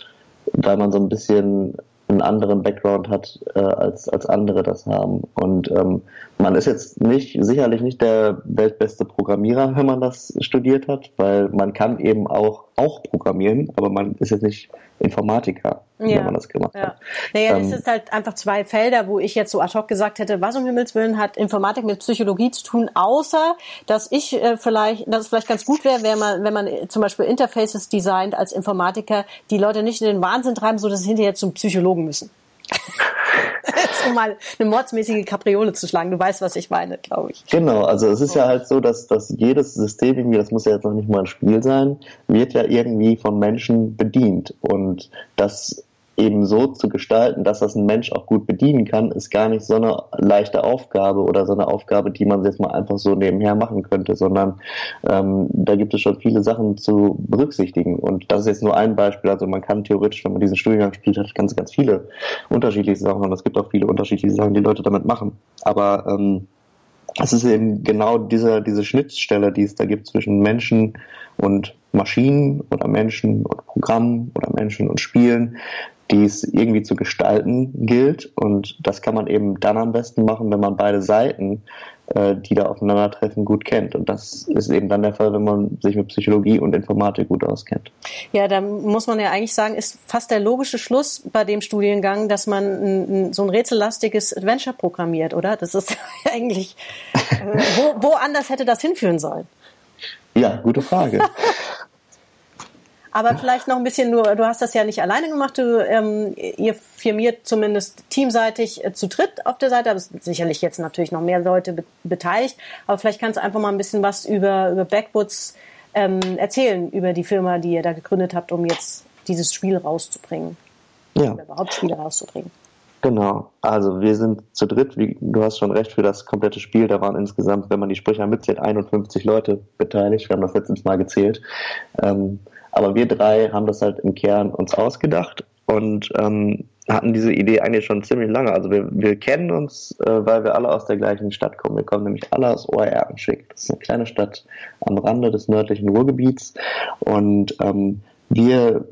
weil man so ein bisschen einen anderen Background hat, äh, als, als andere das haben. Und ähm, man ist jetzt nicht, sicherlich nicht der weltbeste Programmierer, wenn man das studiert hat, weil man kann eben auch, auch programmieren, aber man ist jetzt nicht Informatiker, ja. wenn man das gemacht ja. hat. Naja, ähm, das ist halt einfach zwei Felder, wo ich jetzt so ad hoc gesagt hätte, was um Himmels Willen hat Informatik mit Psychologie zu tun, außer dass ich äh, vielleicht, dass es vielleicht ganz gut wäre, wenn man, wenn man zum Beispiel Interfaces designt als Informatiker, die Leute nicht in den Wahnsinn treiben, so dass sie hinterher zum Psychologen müssen. Um mal eine mordsmäßige Kapriole zu schlagen. Du weißt, was ich meine, glaube ich. Genau, also es ist ja halt so, dass, dass jedes System irgendwie, das muss ja jetzt noch nicht mal ein Spiel sein, wird ja irgendwie von Menschen bedient. Und das eben so zu gestalten, dass das ein Mensch auch gut bedienen kann, ist gar nicht so eine leichte Aufgabe oder so eine Aufgabe, die man jetzt mal einfach so nebenher machen könnte, sondern ähm, da gibt es schon viele Sachen zu berücksichtigen. Und das ist jetzt nur ein Beispiel. Also man kann theoretisch, wenn man diesen Studiengang spielt, hat ganz, ganz viele unterschiedliche Sachen und es gibt auch viele unterschiedliche Sachen, die Leute damit machen. Aber ähm, es ist eben genau diese, diese Schnittstelle, die es da gibt zwischen Menschen und Maschinen oder Menschen und Programmen oder Menschen und Spielen, die es irgendwie zu gestalten gilt. Und das kann man eben dann am besten machen, wenn man beide Seiten, äh, die da aufeinandertreffen, gut kennt. Und das ist eben dann der Fall, wenn man sich mit Psychologie und Informatik gut auskennt. Ja, da muss man ja eigentlich sagen, ist fast der logische Schluss bei dem Studiengang, dass man ein, so ein rätsellastiges Adventure programmiert, oder? Das ist *laughs* eigentlich, äh, wo, wo anders hätte das hinführen sollen? Ja, gute Frage. *laughs* Aber vielleicht noch ein bisschen nur, du hast das ja nicht alleine gemacht, du, ähm, ihr firmiert zumindest teamseitig äh, zu dritt auf der Seite, aber es sind sicherlich jetzt natürlich noch mehr Leute be beteiligt, aber vielleicht kannst du einfach mal ein bisschen was über, über Backwoods ähm, erzählen, über die Firma, die ihr da gegründet habt, um jetzt dieses Spiel rauszubringen. Ja. Oder überhaupt Spiele rauszubringen. Genau, also wir sind zu dritt, wie, du hast schon recht, für das komplette Spiel, da waren insgesamt, wenn man die Sprecher mitzählt, 51 Leute beteiligt, wir haben das letztens mal gezählt. Ähm, aber wir drei haben das halt im Kern uns ausgedacht und ähm, hatten diese Idee eigentlich schon ziemlich lange. Also wir, wir kennen uns, äh, weil wir alle aus der gleichen Stadt kommen. Wir kommen nämlich alle aus Ohr-Erkenschwick. Das ist eine kleine Stadt am Rande des nördlichen Ruhrgebiets. Und ähm, wir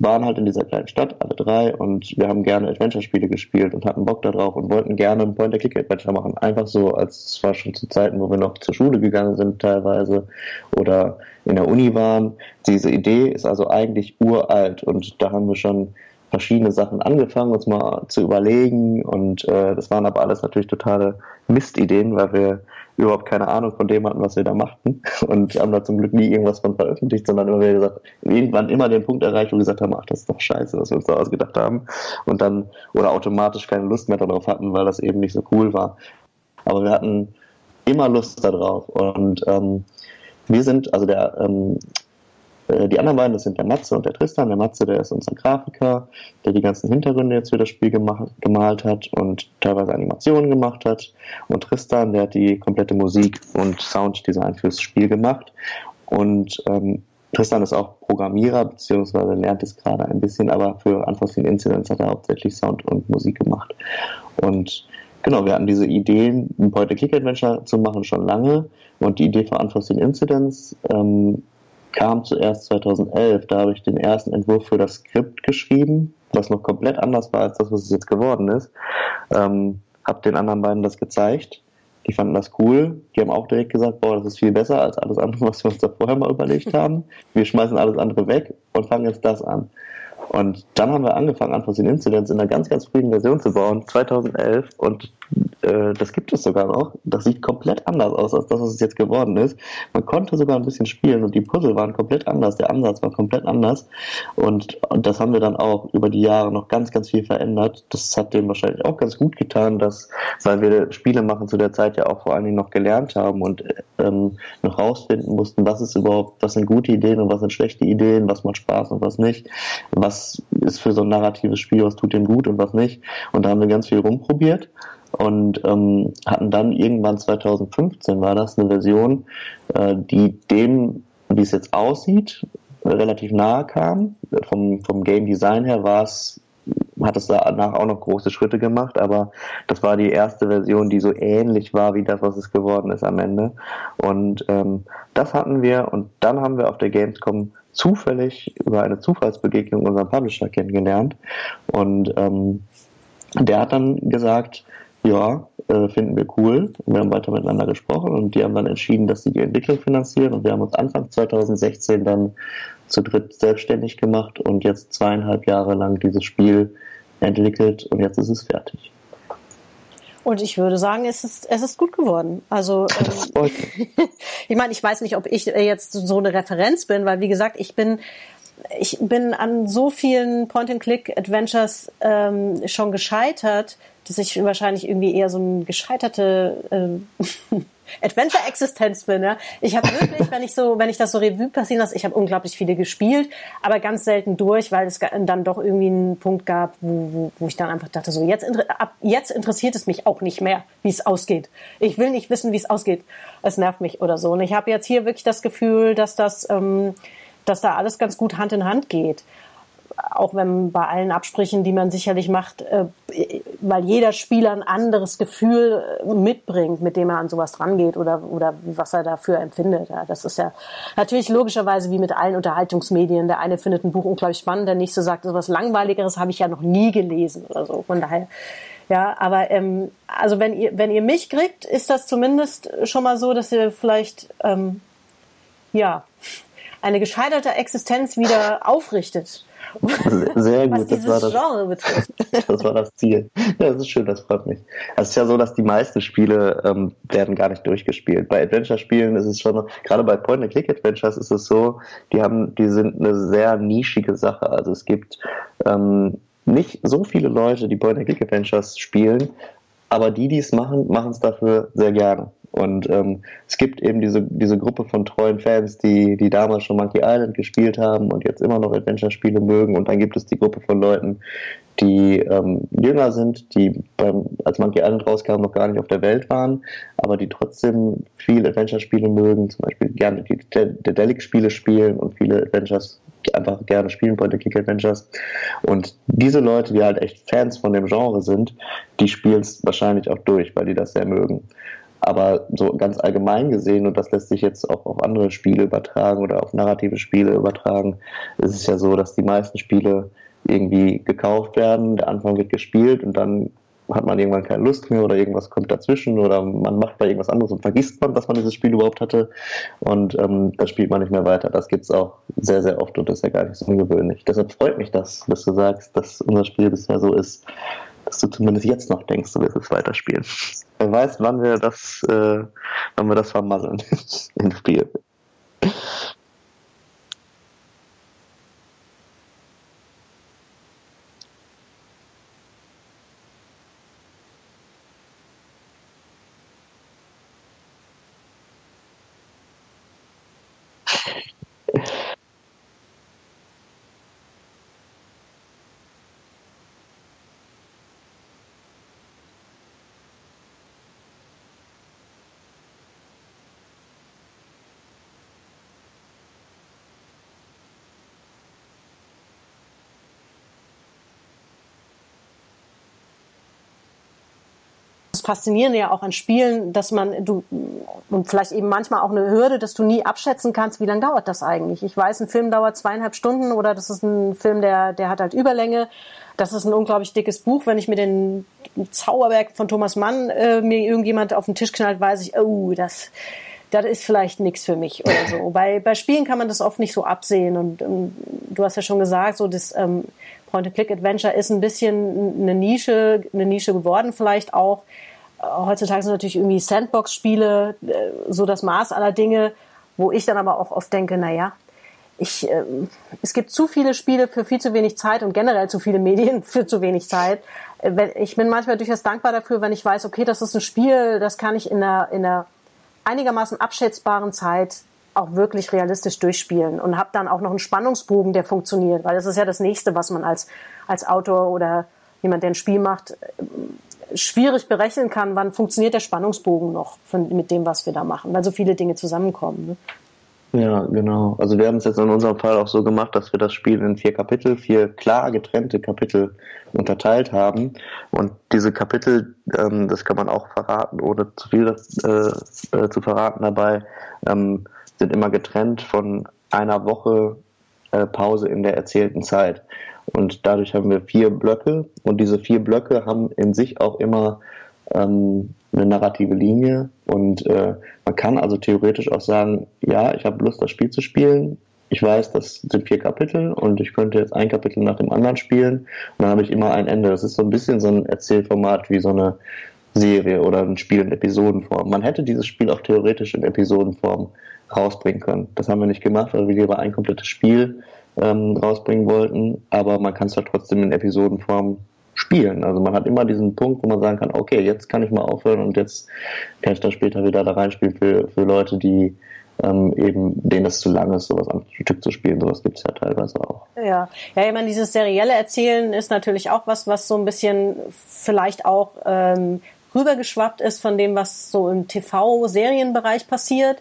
waren halt in dieser kleinen Stadt, alle drei, und wir haben gerne Adventure-Spiele gespielt und hatten Bock darauf und wollten gerne ein Point-and-Click-Adventure machen. Einfach so, als es war schon zu Zeiten, wo wir noch zur Schule gegangen sind teilweise oder in der Uni waren. Diese Idee ist also eigentlich uralt und da haben wir schon verschiedene Sachen angefangen, uns mal zu überlegen. Und äh, das waren aber alles natürlich totale Mistideen, weil wir überhaupt keine Ahnung von dem hatten, was wir da machten. *laughs* Und haben da zum Glück nie irgendwas von veröffentlicht, sondern immer wieder gesagt, irgendwann immer den Punkt erreicht, wo wir gesagt haben, ach, das ist doch scheiße, was wir uns da ausgedacht haben. Und dann oder automatisch keine Lust mehr darauf hatten, weil das eben nicht so cool war. Aber wir hatten immer Lust darauf und ähm, wir sind, also der ähm, äh, die anderen beiden, das sind der Matze und der Tristan. Der Matze, der ist unser Grafiker, der die ganzen Hintergründe jetzt für das Spiel gemacht, gemalt hat und teilweise Animationen gemacht hat. Und Tristan, der hat die komplette Musik und Sounddesign fürs Spiel gemacht. Und ähm, Tristan ist auch Programmierer, beziehungsweise lernt es gerade ein bisschen, aber für Unforeseen Incidents hat er hauptsächlich Sound und Musik gemacht. Und genau, wir hatten diese Ideen, ein Point-and-Click-Adventure zu machen, schon lange. Und die Idee für Unforeseen Incidents ähm, kam zuerst 2011. Da habe ich den ersten Entwurf für das Skript geschrieben, was noch komplett anders war als das, was es jetzt geworden ist. Ähm, habe den anderen beiden das gezeigt. Die fanden das cool. Die haben auch direkt gesagt, boah, das ist viel besser als alles andere, was wir uns da vorher mal überlegt *laughs* haben. Wir schmeißen alles andere weg und fangen jetzt das an. Und dann haben wir angefangen, Unforeseen Incidents in einer ganz, ganz frühen Version zu bauen, 2011. Und äh, das gibt es sogar noch. Das sieht komplett anders aus als das, was es jetzt geworden ist. Man konnte sogar ein bisschen spielen und die Puzzle waren komplett anders. Der Ansatz war komplett anders. Und, und das haben wir dann auch über die Jahre noch ganz, ganz viel verändert. Das hat dem wahrscheinlich auch ganz gut getan, dass, weil wir Spiele machen zu der Zeit ja auch vor allen Dingen noch gelernt haben und ähm, noch rausfinden mussten, was ist überhaupt, was sind gute Ideen und was sind schlechte Ideen, was macht Spaß und was nicht, was ist für so ein narratives Spiel, was tut dem gut und was nicht. Und da haben wir ganz viel rumprobiert und ähm, hatten dann irgendwann 2015 war das eine Version, äh, die dem, wie es jetzt aussieht, relativ nahe kam. Vom, vom Game Design her war es hat es danach auch noch große Schritte gemacht, aber das war die erste Version, die so ähnlich war wie das, was es geworden ist am Ende. Und ähm, das hatten wir und dann haben wir auf der Gamescom zufällig über eine Zufallsbegegnung unseren Publisher kennengelernt. Und ähm, der hat dann gesagt, ja, äh, finden wir cool. Wir haben weiter miteinander gesprochen und die haben dann entschieden, dass sie die Entwicklung finanzieren und wir haben uns Anfang 2016 dann zu dritt selbstständig gemacht und jetzt zweieinhalb Jahre lang dieses Spiel entwickelt und jetzt ist es fertig. Und ich würde sagen, es ist, es ist gut geworden. Also *laughs* ähm, *laughs* ich meine, ich weiß nicht, ob ich jetzt so eine Referenz bin, weil wie gesagt, ich bin ich bin an so vielen Point-and-Click-Adventures ähm, schon gescheitert, dass ich wahrscheinlich irgendwie eher so ein gescheiterte äh, *laughs* Adventure-Existenz bin. Ja? Ich habe wirklich, wenn ich so, wenn ich das so Revue passieren lasse, ich habe unglaublich viele gespielt, aber ganz selten durch, weil es dann doch irgendwie einen Punkt gab, wo, wo, wo ich dann einfach dachte, so jetzt, ab jetzt interessiert es mich auch nicht mehr, wie es ausgeht. Ich will nicht wissen, wie es ausgeht. Es nervt mich oder so. Und ich habe jetzt hier wirklich das Gefühl, dass das, ähm, dass da alles ganz gut Hand in Hand geht auch wenn bei allen Absprüchen, die man sicherlich macht, äh, weil jeder Spieler ein anderes Gefühl äh, mitbringt, mit dem er an sowas rangeht oder, oder was er dafür empfindet. Ja, das ist ja natürlich logischerweise wie mit allen Unterhaltungsmedien. Der eine findet ein Buch unglaublich spannend, der nächste sagt, so was Langweiligeres habe ich ja noch nie gelesen oder so. Von daher, ja, aber ähm, also wenn ihr, wenn ihr mich kriegt, ist das zumindest schon mal so, dass ihr vielleicht ähm, ja eine gescheiterte Existenz wieder aufrichtet sehr *laughs* gut, das war das, Genre betrifft. *laughs* das war das Ziel. Ja, das ist schön, das freut mich. Es ist ja so, dass die meisten Spiele ähm, werden gar nicht durchgespielt. Bei Adventure-Spielen ist es schon, gerade bei Point-and-Click-Adventures ist es so, die haben, die sind eine sehr nischige Sache. Also es gibt ähm, nicht so viele Leute, die Point-and-Click-Adventures spielen, aber die, die es machen, machen es dafür sehr gerne. Und ähm, es gibt eben diese, diese Gruppe von treuen Fans, die, die damals schon Monkey Island gespielt haben und jetzt immer noch Adventure-Spiele mögen. Und dann gibt es die Gruppe von Leuten, die ähm, jünger sind, die beim, als Monkey Island rauskam, noch gar nicht auf der Welt waren, aber die trotzdem viel Adventure-Spiele mögen, zum Beispiel gerne die Dedelic-Spiele spielen und viele Adventures einfach gerne spielen, Point-and-Click-Adventures. Und diese Leute, die halt echt Fans von dem Genre sind, die spielen es wahrscheinlich auch durch, weil die das sehr mögen. Aber so ganz allgemein gesehen, und das lässt sich jetzt auch auf andere Spiele übertragen oder auf narrative Spiele übertragen, ist es ja so, dass die meisten Spiele irgendwie gekauft werden, der Anfang wird gespielt und dann hat man irgendwann keine Lust mehr oder irgendwas kommt dazwischen oder man macht bei irgendwas anderes und vergisst man, dass man dieses Spiel überhaupt hatte und ähm, dann spielt man nicht mehr weiter. Das gibt es auch sehr, sehr oft und das ist ja gar nicht so ungewöhnlich. Deshalb freut mich das, dass du sagst, dass unser Spiel bisher so ist, dass du zumindest jetzt noch denkst, du wirst es weiterspielen. Wer weiß, wann wir das, äh, wann wir das vermasseln *laughs* im Spiel. Das Faszinierende ja auch an Spielen, dass man, du, und vielleicht eben manchmal auch eine Hürde, dass du nie abschätzen kannst, wie lange dauert das eigentlich. Ich weiß, ein Film dauert zweieinhalb Stunden oder das ist ein Film, der, der hat halt Überlänge. Das ist ein unglaublich dickes Buch. Wenn ich mir den Zauberberg von Thomas Mann äh, mir irgendjemand auf den Tisch knallt, weiß ich, oh, das, das ist vielleicht nichts für mich oder so. *laughs* bei, bei Spielen kann man das oft nicht so absehen. Und, und du hast ja schon gesagt, so das ähm, Point-and-Click-Adventure ist ein bisschen eine Nische, eine Nische geworden vielleicht auch. Äh, heutzutage sind natürlich irgendwie Sandbox-Spiele äh, so das Maß aller Dinge, wo ich dann aber auch oft denke, na ja, ich, äh, es gibt zu viele Spiele für viel zu wenig Zeit und generell zu viele Medien *laughs* für zu wenig Zeit. Äh, ich bin manchmal durchaus dankbar dafür, wenn ich weiß, okay, das ist ein Spiel, das kann ich in einer, in einer einigermaßen abschätzbaren Zeit auch wirklich realistisch durchspielen und habe dann auch noch einen Spannungsbogen, der funktioniert, weil das ist ja das nächste, was man als, als Autor oder jemand, der ein Spiel macht, äh, schwierig berechnen kann, wann funktioniert der Spannungsbogen noch von, mit dem, was wir da machen, weil so viele Dinge zusammenkommen. Ne? Ja, genau. Also wir haben es jetzt in unserem Fall auch so gemacht, dass wir das Spiel in vier Kapitel, vier klar getrennte Kapitel unterteilt haben. Und diese Kapitel, ähm, das kann man auch verraten, ohne zu viel äh, äh, zu verraten dabei, ähm, sind immer getrennt von einer Woche äh, Pause in der erzählten Zeit. Und dadurch haben wir vier Blöcke und diese vier Blöcke haben in sich auch immer ähm, eine narrative Linie und äh, man kann also theoretisch auch sagen, ja, ich habe Lust, das Spiel zu spielen. Ich weiß, das sind vier Kapitel und ich könnte jetzt ein Kapitel nach dem anderen spielen und dann habe ich immer ein Ende. Das ist so ein bisschen so ein Erzählformat wie so eine Serie oder ein Spiel in Episodenform. Man hätte dieses Spiel auch theoretisch in Episodenform rausbringen können. Das haben wir nicht gemacht, weil wir lieber ein komplettes Spiel ähm, rausbringen wollten, aber man kann es halt trotzdem in Episodenform spielen. Also man hat immer diesen Punkt, wo man sagen kann, okay, jetzt kann ich mal aufhören und jetzt kann ich dann später wieder da reinspielen für, für Leute, die ähm, eben denen es zu lang ist, sowas am Stück zu spielen. Sowas gibt es ja teilweise auch. Ja, ja, ich meine, dieses serielle Erzählen ist natürlich auch was, was so ein bisschen vielleicht auch ähm, rübergeschwappt ist von dem, was so im TV-Serienbereich passiert.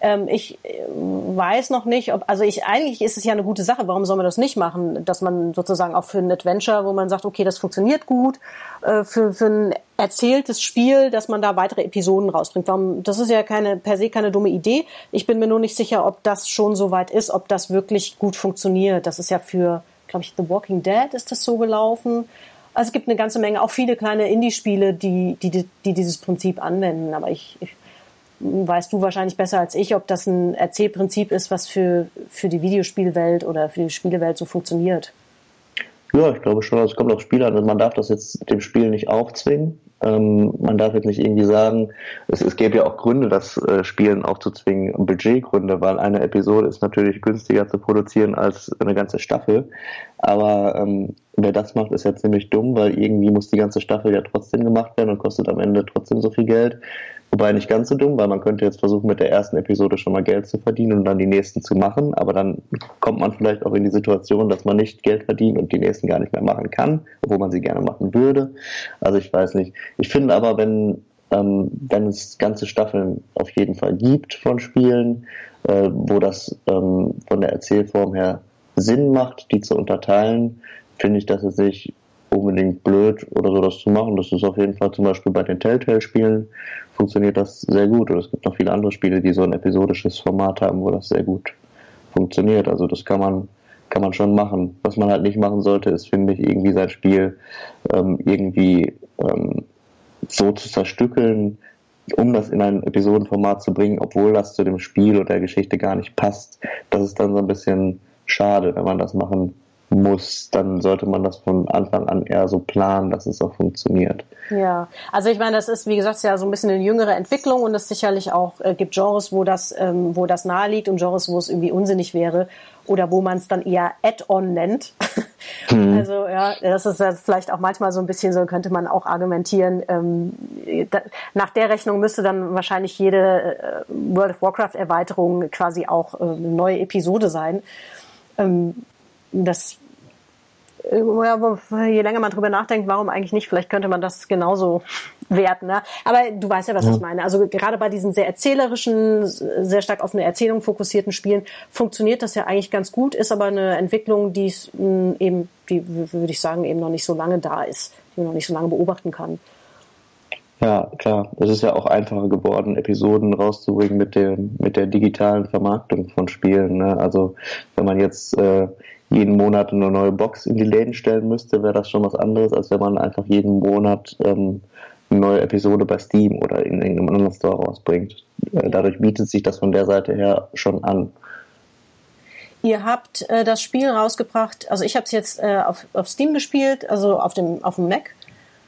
Ähm, ich äh, weiß noch nicht, ob, also ich, eigentlich ist es ja eine gute Sache. Warum soll man das nicht machen? Dass man sozusagen auch für ein Adventure, wo man sagt, okay, das funktioniert gut, äh, für, für ein erzähltes Spiel, dass man da weitere Episoden rausbringt. Warum, das ist ja keine, per se keine dumme Idee. Ich bin mir nur nicht sicher, ob das schon so weit ist, ob das wirklich gut funktioniert. Das ist ja für, glaube ich, The Walking Dead ist das so gelaufen. Also es gibt eine ganze Menge, auch viele kleine Indie-Spiele, die, die, die dieses Prinzip anwenden. Aber ich, ich weißt du wahrscheinlich besser als ich, ob das ein Erzählprinzip ist, was für, für die Videospielwelt oder für die Spielewelt so funktioniert. Ja, ich glaube schon. Also es kommt auf Spiel an. Also man darf das jetzt dem Spiel nicht aufzwingen. Ähm, man darf jetzt nicht irgendwie sagen, es, es gäbe ja auch Gründe, das äh, Spielen aufzuzwingen, Budgetgründe, weil eine Episode ist natürlich günstiger zu produzieren als eine ganze Staffel. Aber ähm, wer das macht, ist ja ziemlich dumm, weil irgendwie muss die ganze Staffel ja trotzdem gemacht werden und kostet am Ende trotzdem so viel Geld. Wobei nicht ganz so dumm, weil man könnte jetzt versuchen, mit der ersten Episode schon mal Geld zu verdienen und dann die nächsten zu machen. Aber dann kommt man vielleicht auch in die Situation, dass man nicht Geld verdient und die nächsten gar nicht mehr machen kann, obwohl man sie gerne machen würde. Also ich weiß nicht. Ich finde aber, wenn, ähm, wenn es ganze Staffeln auf jeden Fall gibt von Spielen, äh, wo das ähm, von der Erzählform her Sinn macht, die zu unterteilen, finde ich, dass es sich unbedingt blöd oder so, das zu machen. Das ist auf jeden Fall zum Beispiel bei den Telltale-Spielen funktioniert das sehr gut. Und es gibt noch viele andere Spiele, die so ein episodisches Format haben, wo das sehr gut funktioniert. Also das kann man, kann man schon machen. Was man halt nicht machen sollte, ist, finde ich, irgendwie sein Spiel ähm, irgendwie ähm, so zu zerstückeln, um das in ein Episodenformat zu bringen, obwohl das zu dem Spiel oder der Geschichte gar nicht passt. Das ist dann so ein bisschen schade, wenn man das machen muss, dann sollte man das von Anfang an eher so planen, dass es auch funktioniert. Ja, also ich meine, das ist, wie gesagt, ja so ein bisschen eine jüngere Entwicklung und es sicherlich auch äh, gibt Genres, wo das, ähm, wo das nahe liegt und Genres, wo es irgendwie unsinnig wäre oder wo man es dann eher Add-on nennt. Mhm. *laughs* Also ja, das ist ja vielleicht auch manchmal so ein bisschen so, könnte man auch argumentieren. Ähm, da, nach der Rechnung müsste dann wahrscheinlich jede äh, World of Warcraft-Erweiterung quasi auch äh, eine neue Episode sein. Ähm, das je länger man drüber nachdenkt, warum eigentlich nicht? Vielleicht könnte man das genauso werten. Ne? Aber du weißt ja, was ja. ich meine. Also gerade bei diesen sehr erzählerischen, sehr stark auf eine Erzählung fokussierten Spielen funktioniert das ja eigentlich ganz gut, ist aber eine Entwicklung, die eben, die würde ich sagen, eben noch nicht so lange da ist, die man noch nicht so lange beobachten kann. Ja, klar. Es ist ja auch einfacher geworden, Episoden rauszubringen mit dem, mit der digitalen Vermarktung von Spielen. Ne? Also wenn man jetzt äh, jeden Monat eine neue Box in die Läden stellen müsste, wäre das schon was anderes, als wenn man einfach jeden Monat ähm, eine neue Episode bei Steam oder in irgendeinem anderen Store rausbringt. Äh, dadurch bietet sich das von der Seite her schon an. Ihr habt äh, das Spiel rausgebracht, also ich habe es jetzt äh, auf, auf Steam gespielt, also auf dem, auf dem Mac,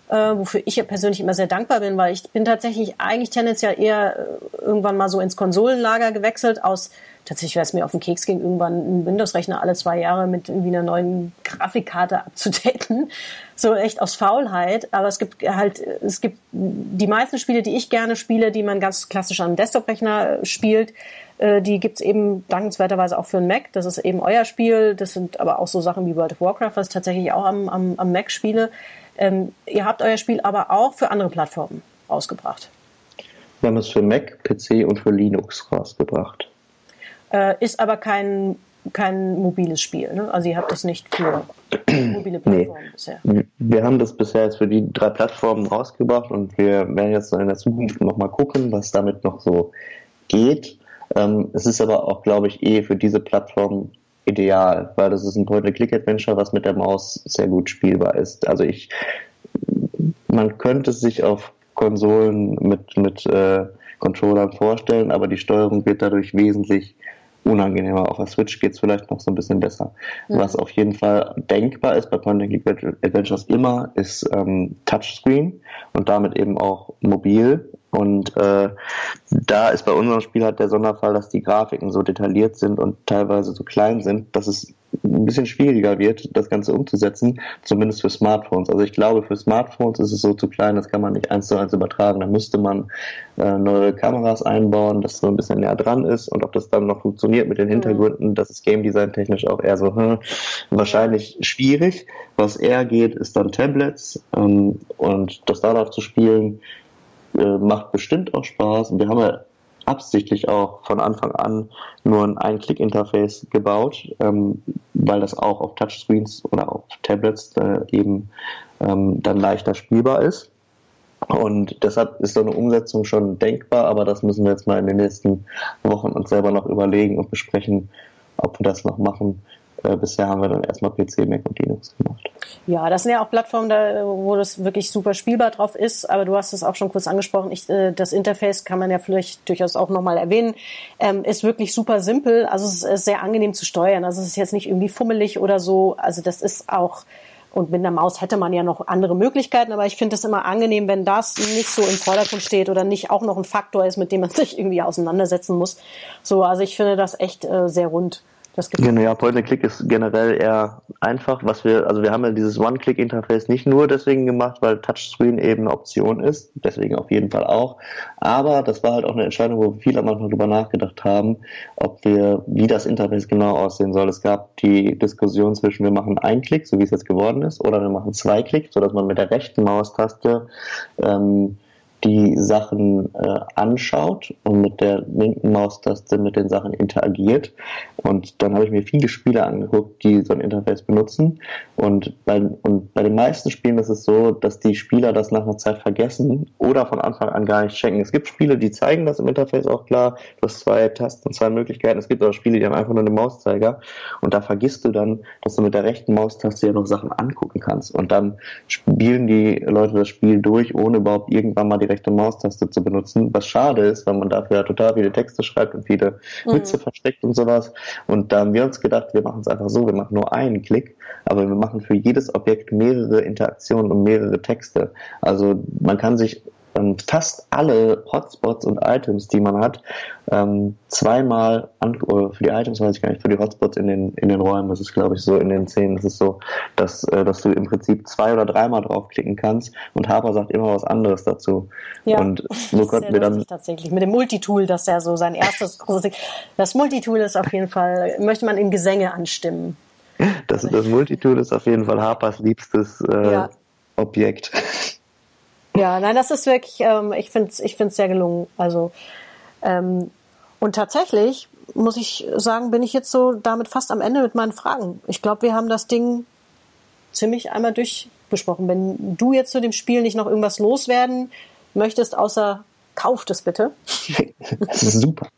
äh, wofür ich ja persönlich immer sehr dankbar bin, weil ich bin tatsächlich eigentlich tendenziell eher äh, irgendwann mal so ins Konsolenlager gewechselt aus tatsächlich wäre es mir auf den Keks ging, irgendwann einen Windows-Rechner alle zwei Jahre mit irgendwie einer neuen Grafikkarte abzudaten. *laughs* So echt aus Faulheit. Aber es gibt halt, es gibt die meisten Spiele, die ich gerne spiele, die man ganz klassisch am Desktop-Rechner spielt, äh, die gibt's eben dankenswerterweise auch für einen Mac. Das ist eben euer Spiel. Das sind aber auch so Sachen wie World of Warcraft, was ich tatsächlich auch am, am, am Mac spiele. Ähm, ihr habt euer Spiel aber auch für andere Plattformen rausgebracht. Wir haben es für Mac, PC und für Linux rausgebracht. Äh, ist aber kein, kein mobiles Spiel. Ne? Also ihr habt das nicht für *clears throat* mobile Plattformen nee. bisher. Wir haben das bisher jetzt für die drei Plattformen rausgebracht und wir werden jetzt in der Zukunft nochmal gucken, was damit noch so geht. Ähm, es ist aber auch, glaube ich, eh für diese Plattform ideal, weil das ist ein Point-and-Click-Adventure, was mit der Maus sehr gut spielbar ist. Also ich, man könnte sich auf Konsolen mit, mit äh, Controllern vorstellen, aber die Steuerung wird dadurch wesentlich unangenehmer. Auf der Switch geht es vielleicht noch so ein bisschen besser. Mhm. Was auf jeden Fall denkbar ist bei Point and Click Adventures immer, ist ähm, Touchscreen und damit eben auch mobil. Und äh, da ist bei unserem Spiel halt der Sonderfall, dass die Grafiken so detailliert sind und teilweise so klein sind, dass es ein bisschen schwieriger wird, das Ganze umzusetzen, zumindest für Smartphones. Also ich glaube, für Smartphones ist es so zu klein, das kann man nicht eins zu eins übertragen. Da müsste man äh, neue Kameras einbauen, das so ein bisschen näher dran ist und ob das dann noch funktioniert mit den Hintergründen, das ist Game Design technisch auch eher so hm, wahrscheinlich schwierig. Was eher geht, ist dann Tablets ähm, und das darauf zu spielen, äh, macht bestimmt auch Spaß. Wir haben ja absichtlich auch von Anfang an nur ein Ein-Klick-Interface gebaut, ähm, weil das auch auf Touchscreens oder auf Tablets äh, eben ähm, dann leichter spielbar ist. Und deshalb ist so eine Umsetzung schon denkbar, aber das müssen wir jetzt mal in den nächsten Wochen uns selber noch überlegen und besprechen, ob wir das noch machen. Äh, bisher haben wir dann erstmal PC, Mac und Linux gemacht. Ja, das sind ja auch Plattformen, da, wo das wirklich super spielbar drauf ist. Aber du hast es auch schon kurz angesprochen. Ich, äh, das Interface kann man ja vielleicht durchaus auch nochmal erwähnen. Ähm, ist wirklich super simpel. Also es ist sehr angenehm zu steuern. Also es ist jetzt nicht irgendwie fummelig oder so. Also das ist auch und mit einer Maus hätte man ja noch andere Möglichkeiten, aber ich finde es immer angenehm, wenn das nicht so im Vordergrund steht oder nicht auch noch ein Faktor ist, mit dem man sich irgendwie auseinandersetzen muss. So, also ich finde das echt äh, sehr rund. Das genau, ja, Point-and-Click ist generell eher einfach. Was wir, also wir haben ja dieses One-Click-Interface nicht nur deswegen gemacht, weil Touchscreen eben eine Option ist, deswegen auf jeden Fall auch. Aber das war halt auch eine Entscheidung, wo viele am Anfang drüber nachgedacht haben, ob wir, wie das Interface genau aussehen soll. Es gab die Diskussion zwischen, wir machen einen Klick, so wie es jetzt geworden ist, oder wir machen zwei Klick, sodass man mit der rechten Maustaste ähm, die Sachen äh, anschaut und mit der linken Maustaste mit den Sachen interagiert. Und dann habe ich mir viele Spiele angeguckt, die so ein Interface benutzen. Und bei, und bei den meisten Spielen ist es so, dass die Spieler das nach einer Zeit vergessen oder von Anfang an gar nicht checken. Es gibt Spiele, die zeigen das im Interface auch klar. Du hast zwei Tasten, zwei Möglichkeiten. Es gibt auch Spiele, die haben einfach nur einen Mauszeiger. Und da vergisst du dann, dass du mit der rechten Maustaste ja noch Sachen angucken kannst. Und dann spielen die Leute das Spiel durch, ohne überhaupt irgendwann mal die rechte Maustaste zu benutzen, was schade ist, weil man dafür ja total viele Texte schreibt und viele mhm. Witze versteckt und sowas. Und da haben wir uns gedacht, wir machen es einfach so, wir machen nur einen Klick, aber wir machen für jedes Objekt mehrere Interaktionen und mehrere Texte. Also man kann sich ähm, fast alle Hotspots und Items, die man hat, ähm, zweimal an, oder für die Items weiß ich gar nicht, für die Hotspots in den in den Räumen, das ist glaube ich so in den Szenen, das ist so, dass äh, dass du im Prinzip zwei oder dreimal draufklicken kannst und Harper sagt immer was anderes dazu. Ja, und so konnten wir dann tatsächlich mit dem Multitool, das ja so sein erstes großes das Multitool ist auf jeden Fall möchte man in Gesänge anstimmen. Das, das Multitool ist auf jeden Fall Harpers liebstes äh, ja. Objekt. Ja, nein, das ist wirklich, ähm, ich finde es ich find's sehr gelungen. Also, ähm, und tatsächlich, muss ich sagen, bin ich jetzt so damit fast am Ende mit meinen Fragen. Ich glaube, wir haben das Ding ziemlich einmal durchbesprochen. Wenn du jetzt zu dem Spiel nicht noch irgendwas loswerden möchtest, außer kauft es bitte. das *laughs* ist super.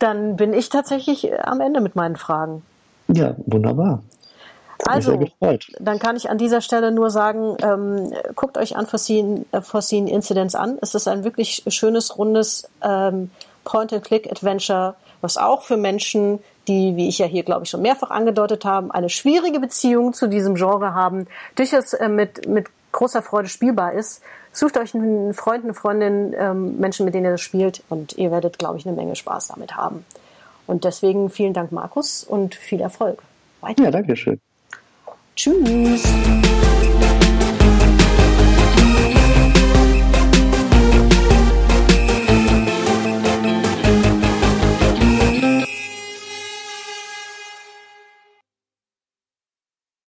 Dann bin ich tatsächlich am Ende mit meinen Fragen. Ja, wunderbar. Also, dann kann ich an dieser Stelle nur sagen, ähm, guckt euch Unforeseen, äh, Foreseen Incidents an. Es ist ein wirklich schönes, rundes ähm, Point-and-Click-Adventure, was auch für Menschen, die, wie ich ja hier, glaube ich, schon mehrfach angedeutet haben, eine schwierige Beziehung zu diesem Genre haben, durchaus äh, mit, mit großer Freude spielbar ist. Sucht euch einen Freund, eine Freundin, ähm, Menschen, mit denen ihr das spielt und ihr werdet, glaube ich, eine Menge Spaß damit haben. Und deswegen vielen Dank, Markus, und viel Erfolg. Weiter. Ja, danke schön. Tschüss.